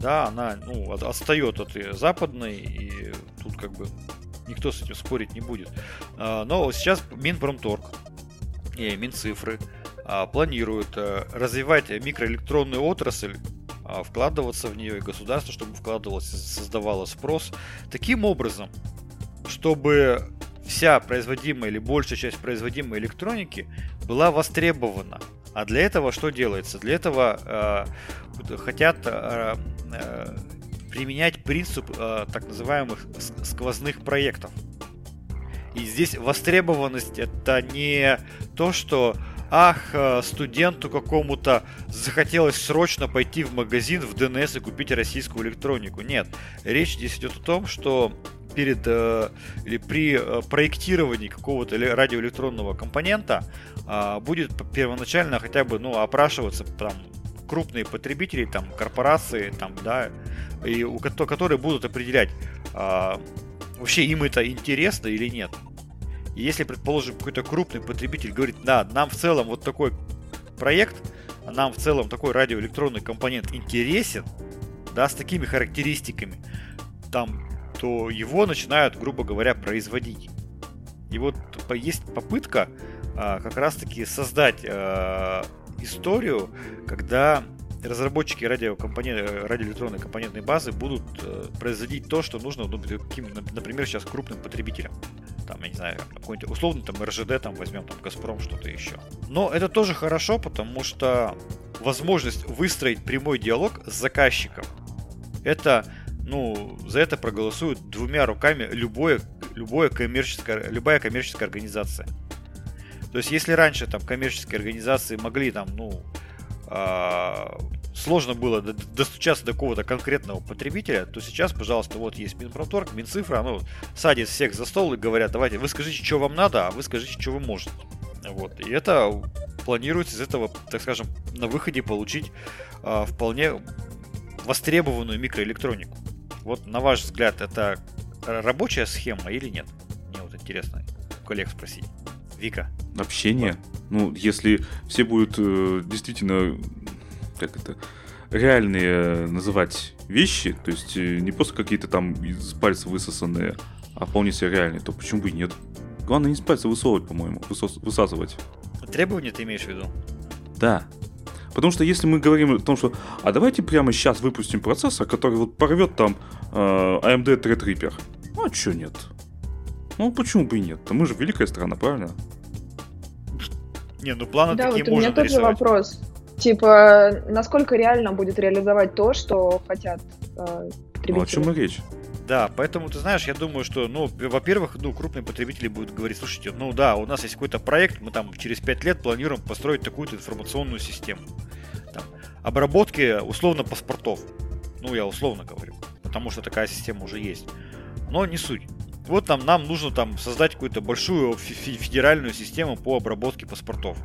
да, она ну, отстает от западной, и тут как бы никто с этим спорить не будет. А, но сейчас Минпромторг и Минцифры а, планируют э, развивать микроэлектронную отрасль, а, вкладываться в нее и государство, чтобы вкладывалось, создавало спрос таким образом, чтобы вся производимая или большая часть производимой электроники была востребована. А для этого что делается? Для этого э, хотят э, э, применять принцип э, так называемых сквозных проектов. И здесь востребованность это не то, что ах, э, студенту какому-то захотелось срочно пойти в магазин в ДНС и купить российскую электронику. Нет, речь здесь идет о том, что перед э, или при э, проектировании какого-то радиоэлектронного компонента э, будет первоначально хотя бы ну опрашиваться там крупные потребители, там корпорации, там да, и у которые будут определять э, вообще им это интересно или нет. И если, предположим, какой-то крупный потребитель говорит, да, нам в целом вот такой проект, нам в целом такой радиоэлектронный компонент интересен, да, с такими характеристиками, там, то его начинают, грубо говоря, производить. И вот есть попытка а, как раз-таки создать а, историю, когда разработчики радиокомпонент, радиоэлектронной компонентной базы будут а, производить то, что нужно, ну, например, сейчас крупным потребителям там, я не знаю, какой-нибудь условный там РЖД, там возьмем там Газпром, что-то еще. Но это тоже хорошо, потому что возможность выстроить прямой диалог с заказчиком, это, ну, за это проголосуют двумя руками любое, любое коммерческое, любая коммерческая организация. То есть, если раньше там коммерческие организации могли там, ну, сложно было достучаться до какого-то конкретного потребителя, то сейчас, пожалуйста, вот есть Минпромторг, Минцифра, ну, садят всех за стол и говорят, давайте, вы скажите, что вам надо, а вы скажите, что вы можете. Вот. И это планируется из этого, так скажем, на выходе получить э, вполне востребованную микроэлектронику. Вот на ваш взгляд, это рабочая схема или нет? Мне вот интересно коллег спросить. Вика. Общение. Ну, если все будут э, действительно как это, реальные называть вещи, то есть э, не просто какие-то там из пальца высосанные, а вполне себе реальные, то почему бы и нет? Главное не с пальца высовывать, по-моему, высос- высасывать. Требования ты имеешь в виду? Да. Потому что если мы говорим о том, что а давайте прямо сейчас выпустим процессор, который вот порвет там э, AMD Threadripper. Ну а чё нет? Ну почему бы и нет? Мы же великая страна, правильно? Не, ну планы да, такие вот у меня тоже рисовать. вопрос. Типа, насколько реально будет реализовать то, что хотят э, Ну, о чем и речь? Да, поэтому, ты знаешь, я думаю, что, ну, во-первых, ну, крупные потребители будут говорить, слушайте, ну да, у нас есть какой-то проект, мы там через 5 лет планируем построить такую-то информационную систему. Там, обработки, условно, паспортов. Ну, я условно говорю, потому что такая система уже есть. Но не суть. Вот там нам нужно там создать какую-то большую федеральную систему по обработке паспортов.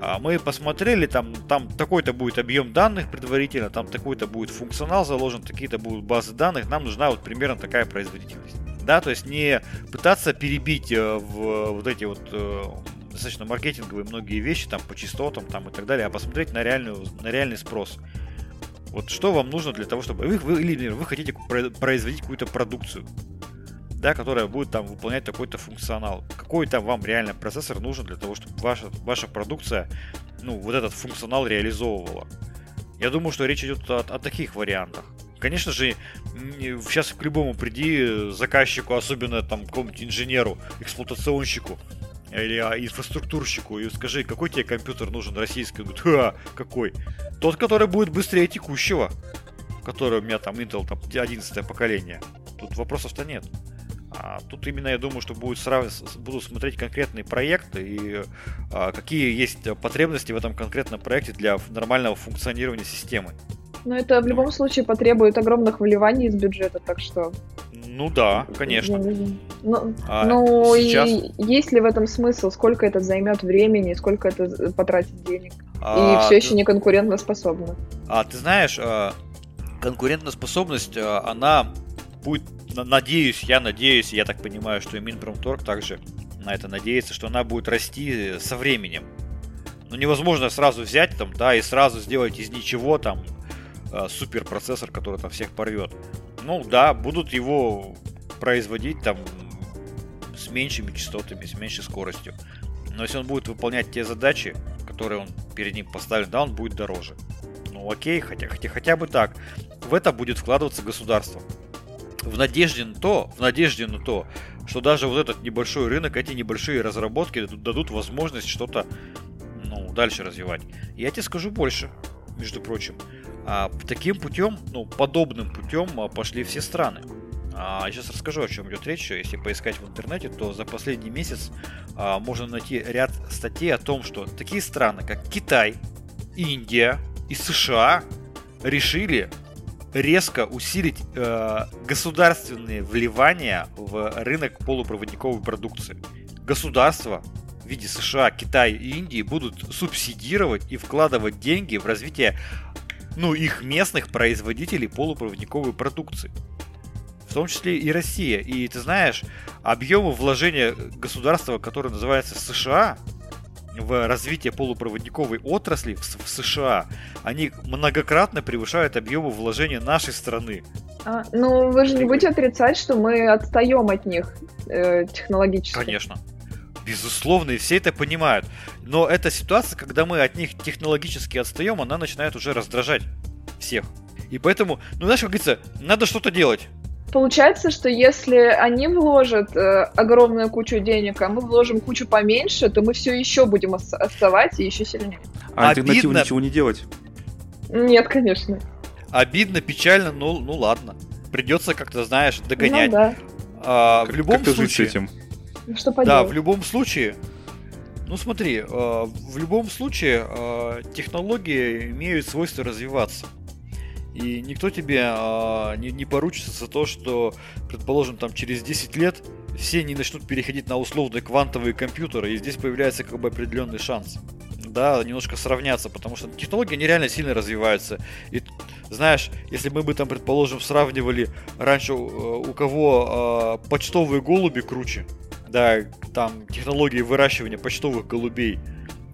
А мы посмотрели, там, там такой-то будет объем данных предварительно, там такой-то будет функционал заложен, такие-то будут базы данных, нам нужна вот примерно такая производительность. Да, то есть не пытаться перебить э, в вот эти вот э, достаточно маркетинговые многие вещи там по частотам там и так далее, а посмотреть на, реальную, на реальный спрос. Вот что вам нужно для того, чтобы вы, вы или вы хотите производить какую-то продукцию, да, которая будет там выполнять такой-то функционал. Какой там вам реально процессор нужен для того, чтобы ваша, ваша продукция, ну, вот этот функционал реализовывала. Я думаю, что речь идет о, о таких вариантах. Конечно же, сейчас к любому приди заказчику, особенно там какому-нибудь инженеру, эксплуатационщику или а, инфраструктурщику и скажи, какой тебе компьютер нужен российский? Он говорит, ха, какой? Тот, который будет быстрее текущего, который у меня там Intel там 11 поколение. Тут вопросов-то нет. А тут именно я думаю, что будет срав... буду смотреть конкретные проекты и а, какие есть потребности в этом конкретном проекте для нормального функционирования системы. Но это в любом случае потребует огромных вливаний из бюджета, так что... Ну да, конечно. Ну, а ну сейчас... и есть ли в этом смысл? Сколько это займет времени, сколько это потратит денег? А, и все еще не конкурентоспособно. А ты знаешь, а, конкурентоспособность, а, она будет надеюсь, я надеюсь, я так понимаю, что и Минпромторг также на это надеется, что она будет расти со временем. Ну, невозможно сразу взять там, да, и сразу сделать из ничего там э, суперпроцессор, который там всех порвет. Ну, да, будут его производить там с меньшими частотами, с меньшей скоростью. Но если он будет выполнять те задачи, которые он перед ним поставлен, да, он будет дороже. Ну окей, хотя, хотя, хотя бы так. В это будет вкладываться государство в надежде на то, в надежде на то, что даже вот этот небольшой рынок, эти небольшие разработки дадут возможность что-то ну, дальше развивать. Я тебе скажу больше, между прочим. А, таким путем, ну, подобным путем а, пошли все страны. А, сейчас расскажу, о чем идет речь. Если поискать в интернете, то за последний месяц а, можно найти ряд статей о том, что такие страны, как Китай, Индия и США решили резко усилить э, государственные вливания в рынок полупроводниковой продукции. Государства в виде США, Китая и Индии будут субсидировать и вкладывать деньги в развитие ну, их местных производителей полупроводниковой продукции. В том числе и Россия. И ты знаешь, объемы вложения государства, которое называется США, в развитие полупроводниковой отрасли в, в США, они многократно превышают объемы вложения нашей страны. А, ну, вы же не будете отрицать, что мы отстаем от них э, технологически. Конечно. Безусловно, и все это понимают. Но эта ситуация, когда мы от них технологически отстаем, она начинает уже раздражать всех. И поэтому, ну знаешь, как говорится, надо что-то делать. Получается, что если они вложат э, огромную кучу денег, а мы вложим кучу поменьше, то мы все еще будем отставать и еще сильнее. А альтернативу ничего не делать? Нет, конечно. Обидно, печально, ну, ну ладно. Придется как-то, знаешь, догонять. Ну, да. а, как, в любом как случае. Жить с этим? Ну, что поделать? Да, в любом случае. Ну смотри, э, в любом случае э, технологии имеют свойство развиваться. И никто тебе а, не, не поручится за то, что, предположим, там через 10 лет все не начнут переходить на условные квантовые компьютеры, и здесь появляется как бы определенный шанс. Да, немножко сравняться, потому что технологии нереально сильно развиваются. И знаешь, если мы бы там, предположим, сравнивали раньше у, у кого э, почтовые голуби круче, да, там технологии выращивания почтовых голубей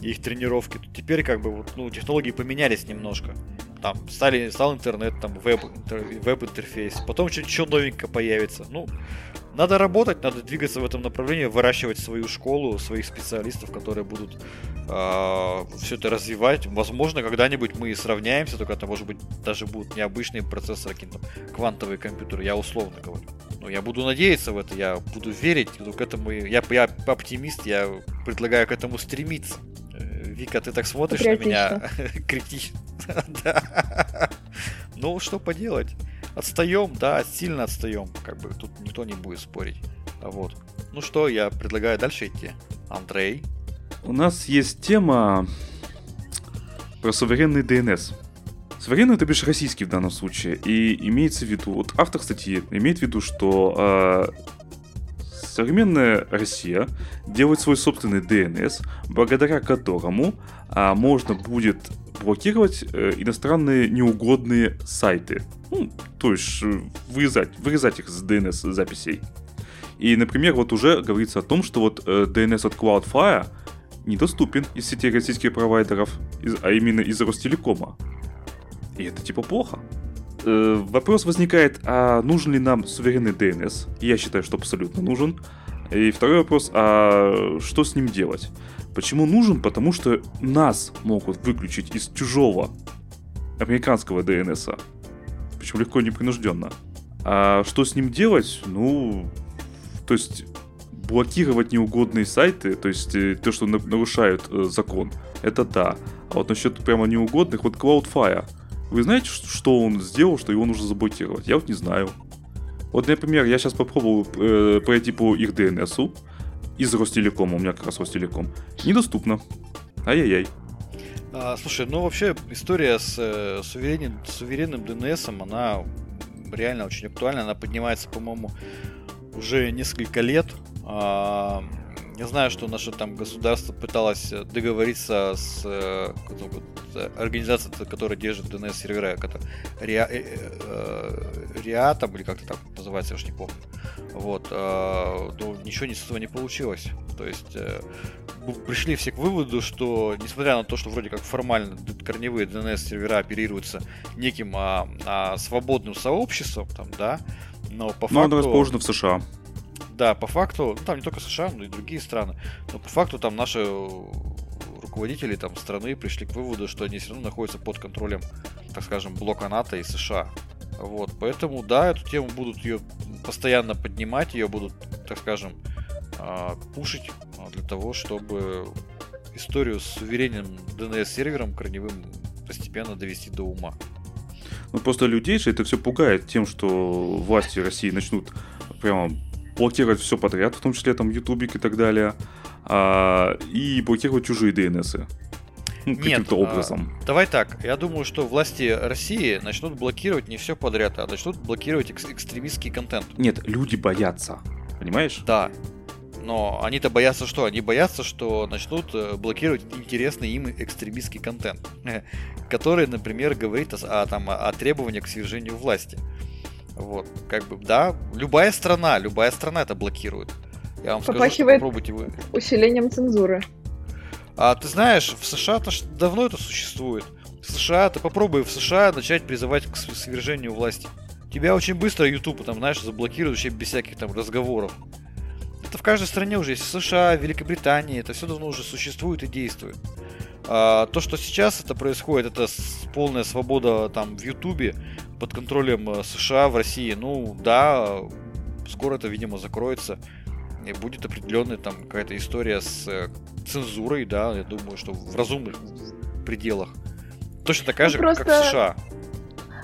их тренировки, то теперь как бы вот, ну, технологии поменялись немножко там стали, стал интернет, там веб, веб-интерфейс, потом что-то еще новенькое появится. Ну, надо работать, надо двигаться в этом направлении, выращивать свою школу, своих специалистов, которые будут э, а, все это развивать. Возможно, когда-нибудь мы сравняемся, только это может быть даже будут необычные процессоры, какие-то квантовые компьютеры, я условно говорю. Но я буду надеяться в это, я буду верить, к этому, я, я оптимист, я предлагаю к этому стремиться Вика, ты так смотришь на меня [laughs] критично. [laughs] Да. Ну, что поделать? Отстаем, да, сильно отстаем. Как бы тут никто не будет спорить. Вот. Ну что, я предлагаю дальше идти. Андрей. У нас есть тема про суверенный DNS. Суверенный, это бишь российский в данном случае. И имеется в виду, вот автор статьи имеет в виду, что э, современная Россия делает свой собственный DNS, благодаря которому э, можно будет блокировать э, иностранные неугодные сайты. Ну, то есть э, вырезать, вырезать их с DNS записей. И, например, вот уже говорится о том, что вот э, DNS от Cloudflare недоступен из сети российских провайдеров, из, а именно из Ростелекома. И это типа плохо. Э, вопрос возникает, а нужен ли нам суверенный DNS? Я считаю, что абсолютно нужен. И второй вопрос, а что с ним делать? Почему нужен? Потому что нас могут выключить из чужого американского DNS. Причем легко и непринужденно. А что с ним делать? Ну, то есть блокировать неугодные сайты, то есть э, то, что нарушают э, закон, это да. А вот насчет прямо неугодных, вот Cloudflare. Вы знаете, что он сделал, что его нужно заблокировать? Я вот не знаю. Вот, например, я сейчас попробую э, пройти по их DNS из Ростелекома, у меня как раз Ростелеком. Недоступно. Ай-яй-яй. А, слушай, ну вообще история с э, суверенным, суверенным DNS, она реально очень актуальна. Она поднимается, по-моему, уже несколько лет. А, я знаю, что наше там государство пыталось договориться с э, организацией, которая держит DNS-сервера, Риа, э, э, Риа там, или как-то там называется, я уж не помню. Вот, но ничего из этого не получилось. То есть пришли все к выводу, что несмотря на то, что вроде как формально корневые DNS-сервера оперируются неким а, а, свободным сообществом, там, да, но по факту... Но оно расположено в США. Да, по факту, ну там не только США, но и другие страны, но по факту там наши руководители там страны пришли к выводу, что они все равно находятся под контролем, так скажем, блока НАТО и США. Вот, поэтому, да, эту тему будут ее постоянно поднимать, ее будут, так скажем, а, пушить а, для того, чтобы историю с суверенным DNS-сервером корневым постепенно довести до ума. Ну, просто людей же это все пугает тем, что власти России начнут прямо блокировать все подряд, в том числе там ютубик и так далее, а, и блокировать чужие DNS. [laughs] Ну, каким-то а, образом. А, давай так, я думаю, что власти России начнут блокировать не все подряд, а начнут блокировать экс- экстремистский контент. Нет, люди боятся, понимаешь? Да. Но они-то боятся что? Они боятся, что начнут э, блокировать интересный им экстремистский контент, [laughs] который, например, говорит о, о, там, о требованиях к свержению власти. Вот, как бы, да, любая страна, любая страна это блокирует. Я вам Попахивает скажу, попробуйте вы. усилением цензуры. А ты знаешь, в США-то давно это существует. В США, ты попробуй в США начать призывать к свержению власти. Тебя очень быстро YouTube, там, знаешь, заблокируют вообще без всяких там разговоров. Это в каждой стране уже есть. В США, в Великобритании, это все давно уже существует и действует. А, то, что сейчас это происходит, это полная свобода там в Ютубе под контролем э, США в России. Ну да, скоро это, видимо, закроется. И будет определенная там какая-то история с э, цензурой, да, я думаю, что в разумных пределах. Точно такая ну, же, просто... как в США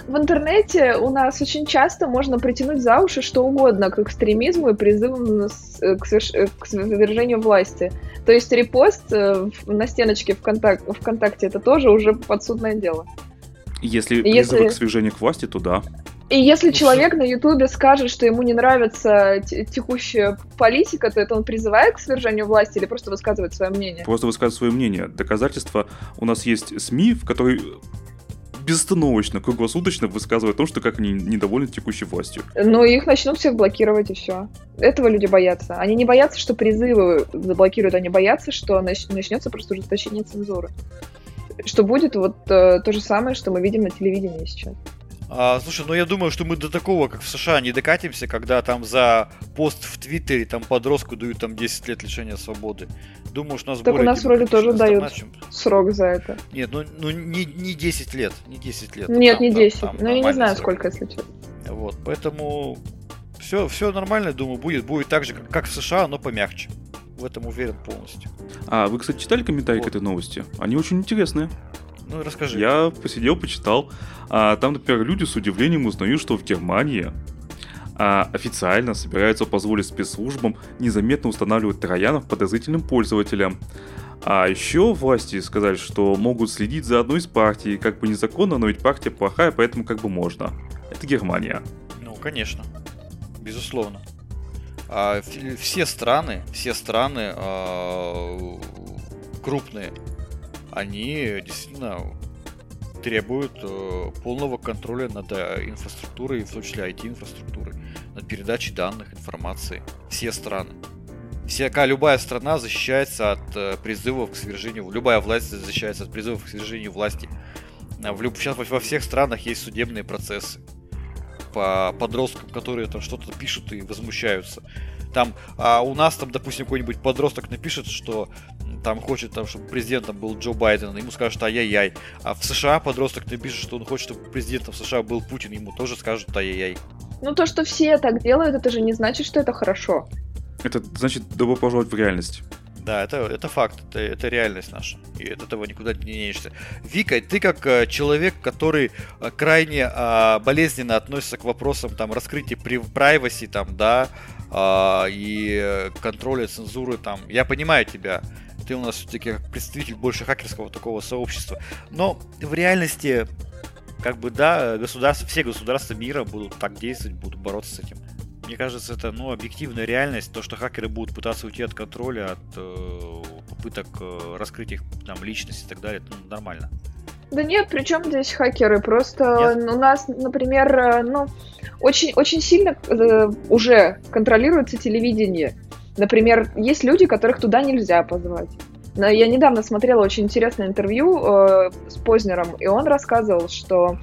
в интернете у нас очень часто можно притянуть за уши что угодно к экстремизму и призывам э, к, свержению власти. То есть репост на стеночке ВКонтак... ВКонтакте это тоже уже подсудное дело. Если призывы Если... к свержению к власти, то да. И если человек на Ютубе скажет, что ему не нравится текущая политика, то это он призывает к свержению власти или просто высказывает свое мнение? Просто высказывает свое мнение. Доказательства у нас есть СМИ, в которой безостановочно, круглосуточно высказывают о том, что как они недовольны текущей властью. Ну, их начнут всех блокировать, и все. Этого люди боятся. Они не боятся, что призывы заблокируют, они боятся, что начнется просто ужесточение цензуры. Что будет вот э, то же самое, что мы видим на телевидении сейчас. А, слушай, ну я думаю, что мы до такого, как в США, не докатимся, когда там за пост в Твиттере там подростку дают там 10 лет лишения свободы. Думаю, что у нас Так у нас вроде тоже дают чем... срок за это. Нет, ну, ну не, не 10 лет, не 10 лет. Нет, там, не 10. Там, там ну я не знаю, срок. сколько, если честно. Вот, поэтому все, все нормально, думаю, будет. Будет так же, как, как в США, но помягче. В этом уверен полностью. А вы, кстати, читали комментарии вот. к этой новости? Они очень интересные. Ну, расскажи. Я посидел, почитал. А, там, например, люди с удивлением узнают, что в Германии а, официально собираются позволить спецслужбам незаметно устанавливать троянов подозрительным пользователям. А еще власти сказали, что могут следить за одной из партий, как бы незаконно, но ведь партия плохая, поэтому как бы можно. Это Германия. Ну, конечно. Безусловно. А, все страны, все страны а, крупные, они действительно требуют э, полного контроля над э, инфраструктурой, в том числе IT-инфраструктурой, над передачей данных, информации. Все страны. Всякая, любая страна защищается от э, призывов к свержению, любая власть защищается от призывов к свержению власти. В. Сейчас во всех странах есть судебные процессы по подросткам, которые там что-то пишут и возмущаются. Там, а у нас там, допустим, какой-нибудь подросток напишет, что там хочет, там, чтобы президентом был Джо Байден, ему скажут ай-яй-яй. А в США подросток напишет, что он хочет, чтобы президентом США был Путин, ему тоже скажут ай-яй-яй. Ну то, что все так делают, это же не значит, что это хорошо. Это значит добро пожаловать в реальность. Да, это, это факт, это, это реальность наша. И от этого никуда не денешься. Вика, ты как э, человек, который э, крайне э, болезненно относится к вопросам там раскрытия privacy, там, да, э, и контроля цензуры, там, я понимаю тебя ты у нас все-таки как представитель больше хакерского такого сообщества. Но в реальности, как бы, да, государства, все государства мира будут так действовать, будут бороться с этим. Мне кажется, это, ну, объективная реальность, то, что хакеры будут пытаться уйти от контроля, от э, попыток э, раскрыть их там личность и так далее, это ну, нормально. Да нет, при чем здесь хакеры? Просто нет? у нас, например, э, ну, очень, очень сильно э, уже контролируется телевидение. Например, есть люди, которых туда нельзя позвать. Я недавно смотрела очень интересное интервью э, с Познером, и он рассказывал, что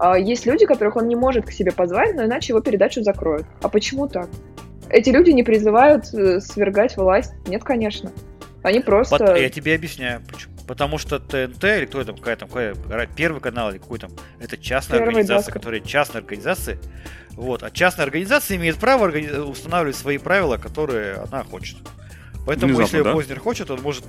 э, есть люди, которых он не может к себе позвать, но иначе его передачу закроют. А почему так? Эти люди не призывают э, свергать власть. Нет, конечно. Они просто... Я тебе объясняю, почему. Потому что ТНТ или кто это, какая там, какая, первый канал или какой там, это частная Первый, организация, да. которая частная организация, вот. А частная организация имеет право органи... устанавливать свои правила, которые она хочет. Поэтому, Внезапно, если да? Познер хочет, он может,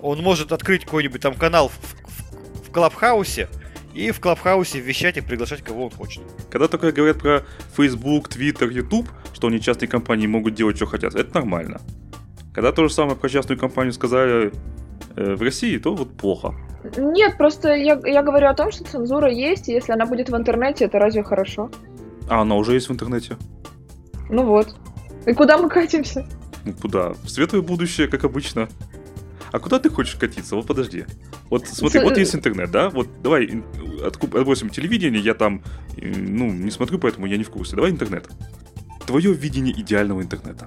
он может открыть какой-нибудь там канал в, в, в Клабхаусе и в Клабхаусе вещать и приглашать кого он хочет. Когда только говорят про Facebook, Twitter, YouTube, что они частные компании могут делать, что хотят, это нормально. Когда то же самое про частную компанию сказали э, в России, то вот плохо. Нет, просто я, я говорю о том, что цензура есть, и если она будет в интернете, это разве хорошо? А она уже есть в интернете. Ну вот. И куда мы катимся? Ну куда? В светлое будущее, как обычно. А куда ты хочешь катиться? Вот подожди. Вот смотри, вот есть интернет, да? Вот давай отбросим телевидение, я там, ну, не смотрю, поэтому я не в курсе. Давай интернет. Твое видение идеального интернета.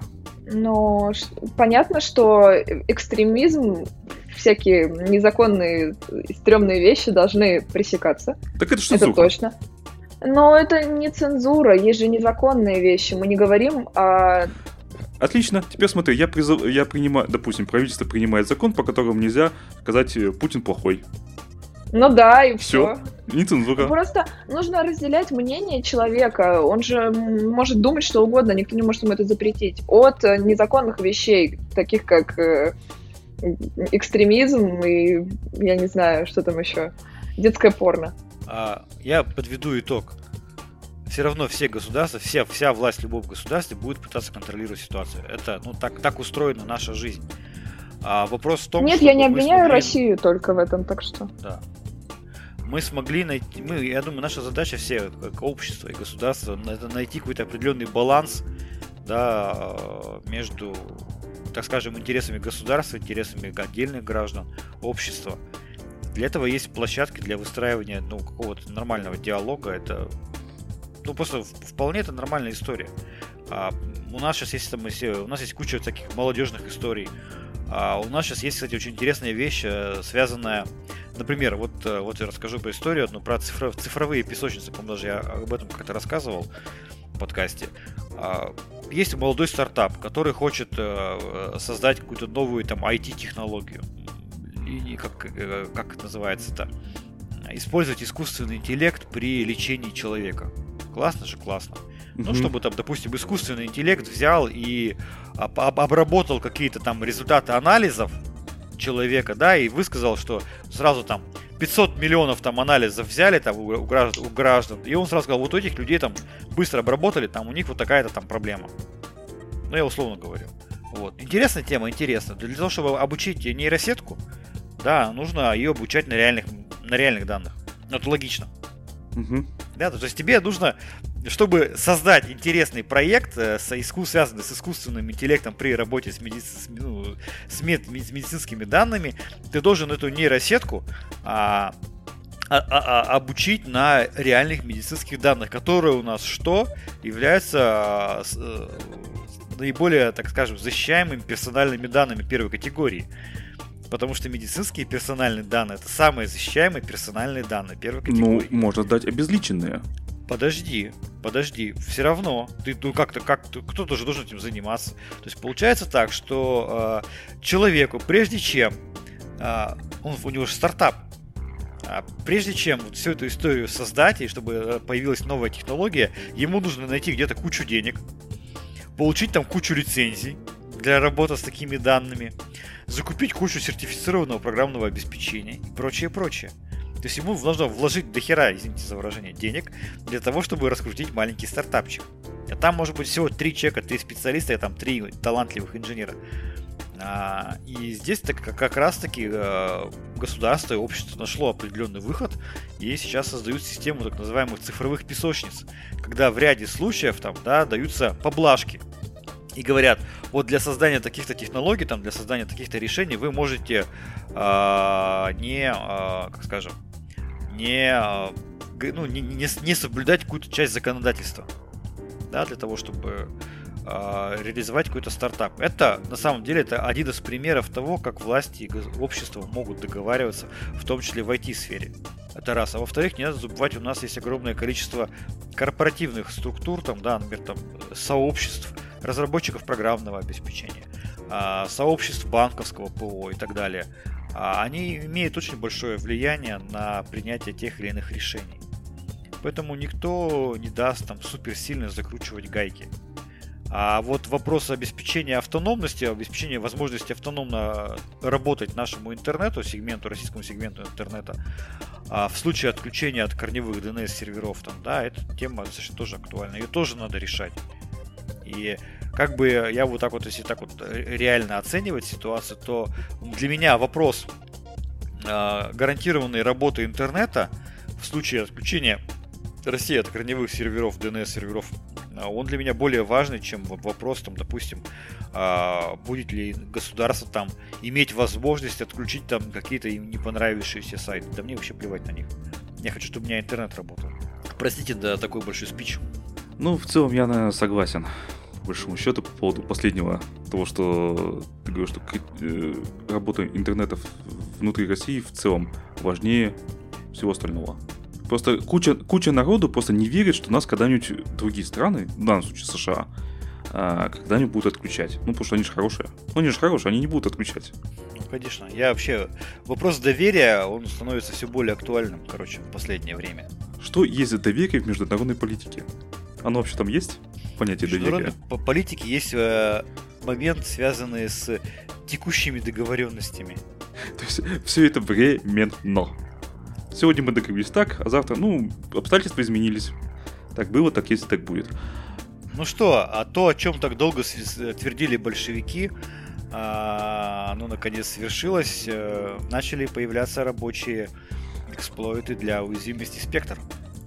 Но понятно, что экстремизм, всякие незаконные стрёмные вещи должны пресекаться. Так это что Это точно. Но это не цензура, есть же незаконные вещи. Мы не говорим о Отлично. Теперь смотри, я, призыв, я принимаю, допустим, правительство принимает закон, по которому нельзя сказать э, Путин плохой. Ну да, и все. все. Не цензура. Просто нужно разделять мнение человека. Он же может думать что угодно, никто не может ему это запретить. От э, незаконных вещей, таких как э, экстремизм и, я не знаю, что там еще, детское порно. А, я подведу итог. Все равно все государства, вся, вся власть любого государства будет пытаться контролировать ситуацию. Это, ну, так, так устроена наша жизнь. А вопрос в том, Нет, я не обвиняю смогли... Россию только в этом, так что. Да. Мы смогли найти, мы, я думаю, наша задача все, как общество и государство, это найти какой-то определенный баланс, да, между, так скажем, интересами государства, интересами отдельных граждан, общества. Для этого есть площадки для выстраивания ну, какого-то нормального диалога. Это ну, просто вполне это нормальная история. А, у нас сейчас есть там, у нас есть куча таких молодежных историй. А у нас сейчас есть, кстати, очень интересная вещь, э, связанная, например, вот, э, вот я расскажу про историю одну про цифров, цифровые песочницы, по-моему, даже я об этом как-то рассказывал в подкасте. А, есть молодой стартап, который хочет э, создать какую-то новую там IT-технологию и как, как это называется-то, использовать искусственный интеллект при лечении человека. Классно же, классно. Ну, чтобы там, допустим, искусственный интеллект взял и об- об- обработал какие-то там результаты анализов человека, да, и высказал, что сразу там 500 миллионов там анализов взяли там у, граждан, у граждан, и он сразу сказал, вот у этих людей там быстро обработали, там у них вот такая-то там проблема. Ну, я условно говорю. Вот. Интересная тема, интересно. Для того, чтобы обучить нейросетку, да, нужно ее обучать на реальных, на реальных данных. Это логично. Мгм. Да, то есть тебе нужно, чтобы создать интересный проект, э, с иску- связанный с искусственным интеллектом при работе с, меди- с, ну, с мед- с медицинскими данными, ты должен эту нейросетку а, а- а- а- обучить на реальных медицинских данных, которые у нас что являются а, э, наиболее, так скажем, защищаемыми персональными данными первой категории. Потому что медицинские персональные данные это самые защищаемые персональные данные первой Ну, категории. можно дать обезличенные. Подожди, подожди, все равно ты ну как-то как кто-то же должен этим заниматься. То есть получается так, что э, человеку прежде чем э, он у него же стартап, а прежде чем вот всю эту историю создать и чтобы э, появилась новая технология, ему нужно найти где-то кучу денег, получить там кучу лицензий для работы с такими данными, закупить кучу сертифицированного программного обеспечения и прочее, прочее. То есть ему нужно вложить до хера, извините за выражение, денег для того, чтобы раскрутить маленький стартапчик. А там может быть всего три человека, три специалиста, и там три талантливых инженера. А, и здесь так, как, раз таки э, государство и общество нашло определенный выход и сейчас создают систему так называемых цифровых песочниц, когда в ряде случаев там, да, даются поблажки и говорят, вот для создания таких-то технологий, там, для создания таких-то решений вы можете а, не, а, как скажем, не, а, ну, не, не, не соблюдать какую-то часть законодательства, да, для того, чтобы а, реализовать какой-то стартап. Это, на самом деле, это один из примеров того, как власти и общество могут договариваться, в том числе в IT-сфере. Это раз. А во-вторых, не надо забывать, у нас есть огромное количество корпоративных структур, там, да, например, там, сообществ, разработчиков программного обеспечения, а, сообществ банковского ПО и так далее. А, Они имеют очень большое влияние на принятие тех или иных решений. Поэтому никто не даст там супер сильно закручивать гайки. А вот вопрос обеспечения автономности, обеспечения возможности автономно работать нашему интернету, сегменту, российскому сегменту интернета, а в случае отключения от корневых DNS-серверов, там, да, эта тема достаточно тоже актуальна. Ее тоже надо решать. И как бы я вот так вот, если так вот э, реально оценивать ситуацию, то для меня вопрос э, гарантированной работы интернета в случае отключения России от корневых серверов, DNS-серверов, а, он для меня более важный, чем вот вопрос, там, допустим, а, будет ли государство там иметь возможность отключить там какие-то им не понравившиеся сайты. Да мне вообще плевать на них. Я хочу, чтобы у меня интернет работал. Простите, да, такой большой спич. Ну, в целом я, наверное, согласен. По большому счету, по поводу последнего, того, что ты говоришь, что э, работа интернета внутри России в целом важнее всего остального. Просто куча, куча народу просто не верит, что нас когда-нибудь другие страны, в данном случае США, а, когда-нибудь будут отключать. Ну, потому что они же хорошие. Ну, они же хорошие, они не будут отключать. Ну, конечно. Я вообще... Вопрос доверия, он становится все более актуальным, короче, в последнее время. Что есть за доверие в международной политике? Оно вообще там есть? Понятие доверия. по- политике есть э, момент, связанный с текущими договоренностями. То есть все это временно. Сегодня мы договорились так, а завтра, ну, обстоятельства изменились. Так было, так есть, так будет. Ну что, а то, о чем так долго твердили большевики, а, оно наконец свершилось. э, Начали появляться рабочие эксплойты для уязвимости спектр.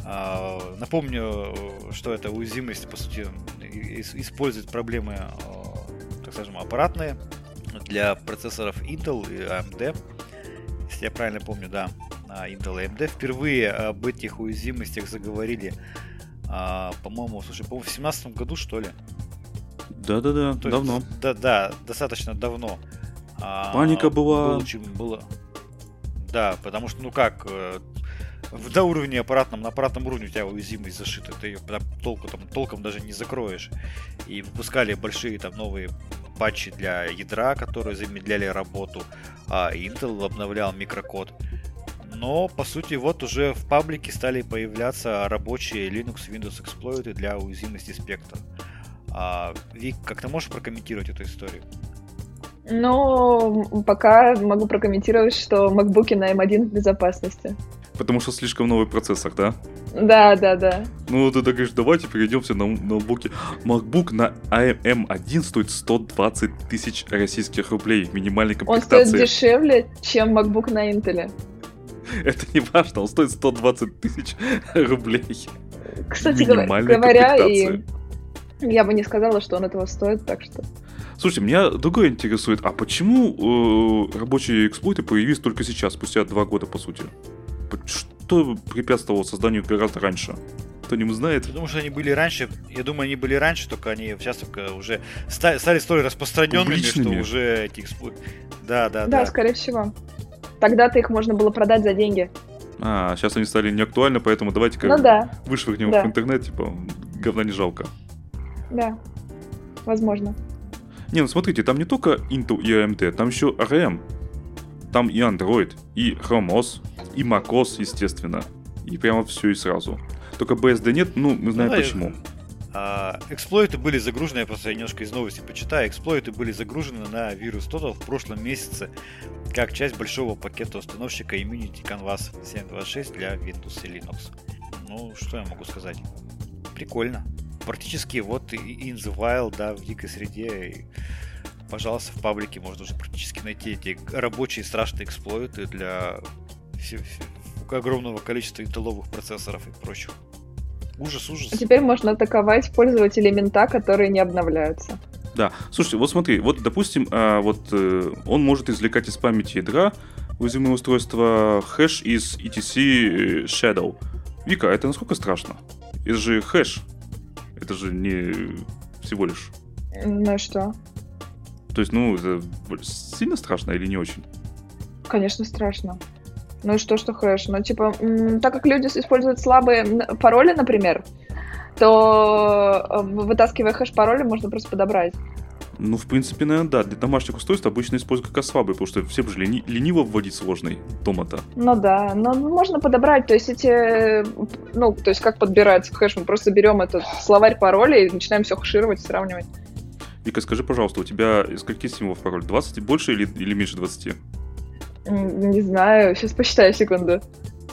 А, Напомню, что это уязвимость, по сути, использует проблемы, э, так скажем, аппаратные для процессоров Intel и AMD. Если я правильно помню, да, а, Intel и AMD впервые об этих уязвимостях заговорили а, по-моему, слушай, по-моему, в семнадцатом году, что ли? Да-да-да, давно. Да, да, достаточно давно. А, Паника была. было было. Да, потому что, ну как, э, до уровня аппаратном, на аппаратном уровне у тебя уязвимость зашита, ты ее толком, там, толком даже не закроешь. И выпускали большие там новые патчи для ядра, которые замедляли работу, а Intel обновлял микрокод. Но, по сути, вот уже в паблике стали появляться рабочие Linux Windows эксплойты для уязвимости спектра. А, Вик, как ты можешь прокомментировать эту историю? Ну, пока могу прокомментировать, что макбуки на M1 в безопасности. Потому что слишком новый процессор, да? Да, да, да. Ну, ты так говоришь, давайте перейдемся на ноутбуки. MacBook на AM1 стоит 120 тысяч российских рублей минимальной комплектации. Он стоит дешевле, чем MacBook на Intel. [laughs] Это не важно, он стоит 120 тысяч [laughs] рублей. Кстати говоря, и я бы не сказала, что он этого стоит, так что... Слушайте, меня другое интересует, а почему э, рабочие эксплойты появились только сейчас, спустя два года, по сути? Что препятствовало созданию гораздо раньше? Кто-нибудь знает? Я думаю, что они были раньше. Я думаю, они были раньше, только они сейчас только уже стали столь распространенными, что уже эти эксплойты. Да, да, да. Да, скорее всего. Тогда-то их можно было продать за деньги. А, сейчас они стали неактуальны, поэтому давайте-ка ну, да. вышвырнем да. в интернет, типа, говна не жалко. Да, возможно. Не, ну смотрите, там не только Intel и AMD, там еще ARM. Там и Android, и Chrome OS, и macOS, естественно. И прямо все и сразу. Только BSD нет, ну, мы знаем ну, почему. А, эксплойты были загружены, я просто немножко из новости почитаю, эксплойты были загружены на вирус Total в прошлом месяце как часть большого пакета установщика Immunity Canvas 726 для Windows и Linux. Ну, что я могу сказать? Прикольно. Практически вот in the wild, да, в дикой среде. Пожалуйста, в паблике можно уже практически найти эти рабочие страшные эксплойты для огромного количества интелловых процессоров и прочих. Ужас, ужас. А теперь можно атаковать пользователей мента, которые не обновляются. Да, слушайте, вот смотри, вот допустим, а, вот э, он может извлекать из памяти ядра уязвимое устройство хэш из ETC Shadow. Вика, это насколько страшно? Это же хэш. Это же не всего лишь. Ну что? То есть, ну, это сильно страшно или не очень? Конечно, страшно. Ну и что, что хэш? Ну, типа, так как люди используют слабые пароли, например, то э, вытаскивая хэш-пароли можно просто подобрать. Ну, в принципе, наверное, да. Для домашних устройств обычно используют как раз слабые, потому что всем же лени- лениво вводить сложный дома-то. Ну да, но можно подобрать, то есть эти, ну, то есть как подбирать хэш, мы просто берем этот словарь паролей и начинаем все хэшировать, сравнивать. Вика, скажи, пожалуйста, у тебя из скольки символов пароль? 20 больше или, или меньше 20? Не знаю, сейчас посчитаю секунду.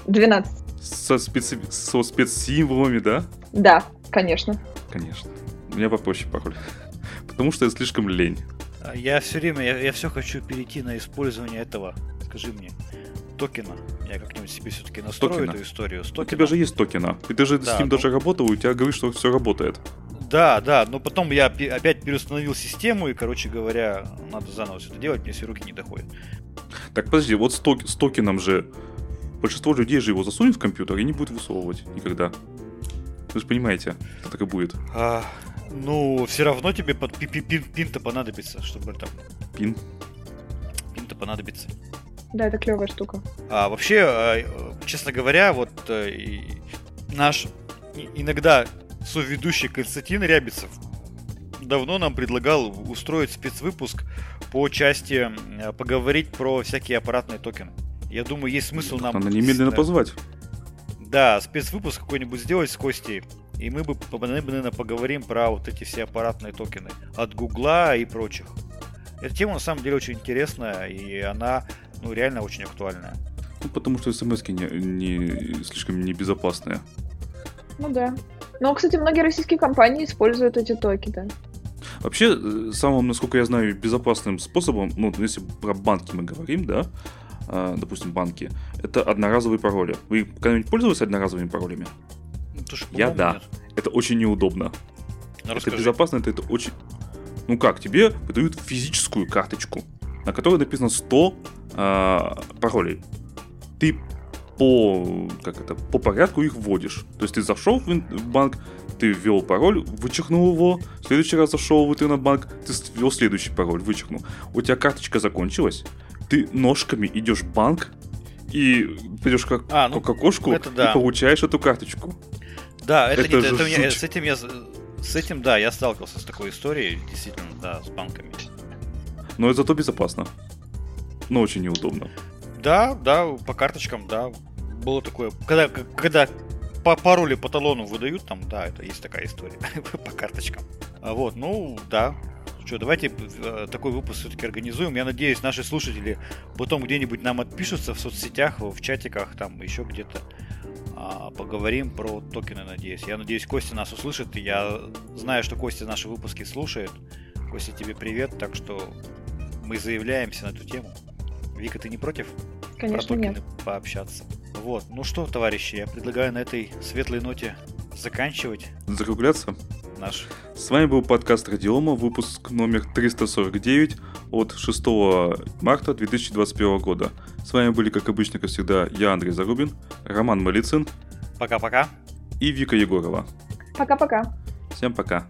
12. Со, специ... Со спецсимволами, да? Да, конечно. Конечно. У меня попроще пароль. Потому что я слишком лень. А, я все время, я, я все хочу перейти на использование этого, скажи мне, токена. Я как-нибудь себе все-таки настрою токена. эту историю. С У тебя же есть токена. И ты же да, с ним ну... даже работал, и у тебя говорит, что все работает. Да, да, но потом я опять переустановил систему, и, короче говоря, надо заново все это делать, мне все руки не доходят. Так, подожди, вот с, ток- с токеном же большинство людей же его засунет в компьютер и не будет высовывать никогда. Вы же понимаете, что так и будет. А, ну, все равно тебе под пин-то понадобится, чтобы там... Пин? Пин-то понадобится. Да, это клевая штука. А вообще, а, честно говоря, вот э, наш иногда соведущий Константин Рябицев давно нам предлагал устроить спецвыпуск по части поговорить про всякие аппаратные токены. Я думаю, есть смысл нам... Надо немедленно позвать. Да, спецвыпуск какой-нибудь сделать с Костей. И мы бы, наверное, поговорим про вот эти все аппаратные токены. От Гугла и прочих. Эта тема на самом деле очень интересная, и она, ну, реально очень актуальная. Ну, потому что смс не, не слишком небезопасные. Ну да. Но, кстати, многие российские компании используют эти токены. Вообще, э, самым, насколько я знаю, безопасным способом, ну, если про банки мы говорим, да, а, допустим, банки, это одноразовые пароли. Вы когда-нибудь пользовались одноразовыми паролями? Ну, же, Я да. Нет. Это очень неудобно. Ну, это безопасно, это, это очень... Ну как, тебе выдают физическую карточку, на которой написано 100 э, паролей. Ты по, как это, по порядку их вводишь. То есть ты зашел в банк, ты ввел пароль, вычеркнул его, в следующий раз зашел в интернет-банк, ты ввел следующий пароль, вычеркнул. У тебя карточка закончилась, ты ножками идешь в банк и пойдешь как, а, ну, к окошку это да. и получаешь эту карточку. Да, это, это, не, это меня, с этим я с этим, да, я сталкивался с такой историей, действительно, да, с банками. Но это зато безопасно. Но очень неудобно. Да, да, по карточкам, да. Было такое. Когда, когда по пароли по талону выдают, там, да, это есть такая история [laughs] по карточкам. А вот, ну, да. Что, давайте э, такой выпуск все-таки организуем. Я надеюсь, наши слушатели потом где-нибудь нам отпишутся в соцсетях, в чатиках, там, еще где-то. А, поговорим про токены, надеюсь. Я надеюсь, Костя нас услышит. Я знаю, что Костя наши выпуски слушает. Костя, тебе привет. Так что мы заявляемся на эту тему. Вика, ты не против? Конечно, про токены нет. пообщаться. Вот, ну что, товарищи, я предлагаю на этой светлой ноте заканчивать Закругляться. наш... С вами был подкаст Радиома, выпуск номер 349 от 6 марта 2021 года. С вами были, как обычно, как всегда, я, Андрей Зарубин, Роман Малицын Пока-пока. и Вика Егорова. Пока-пока. Всем пока.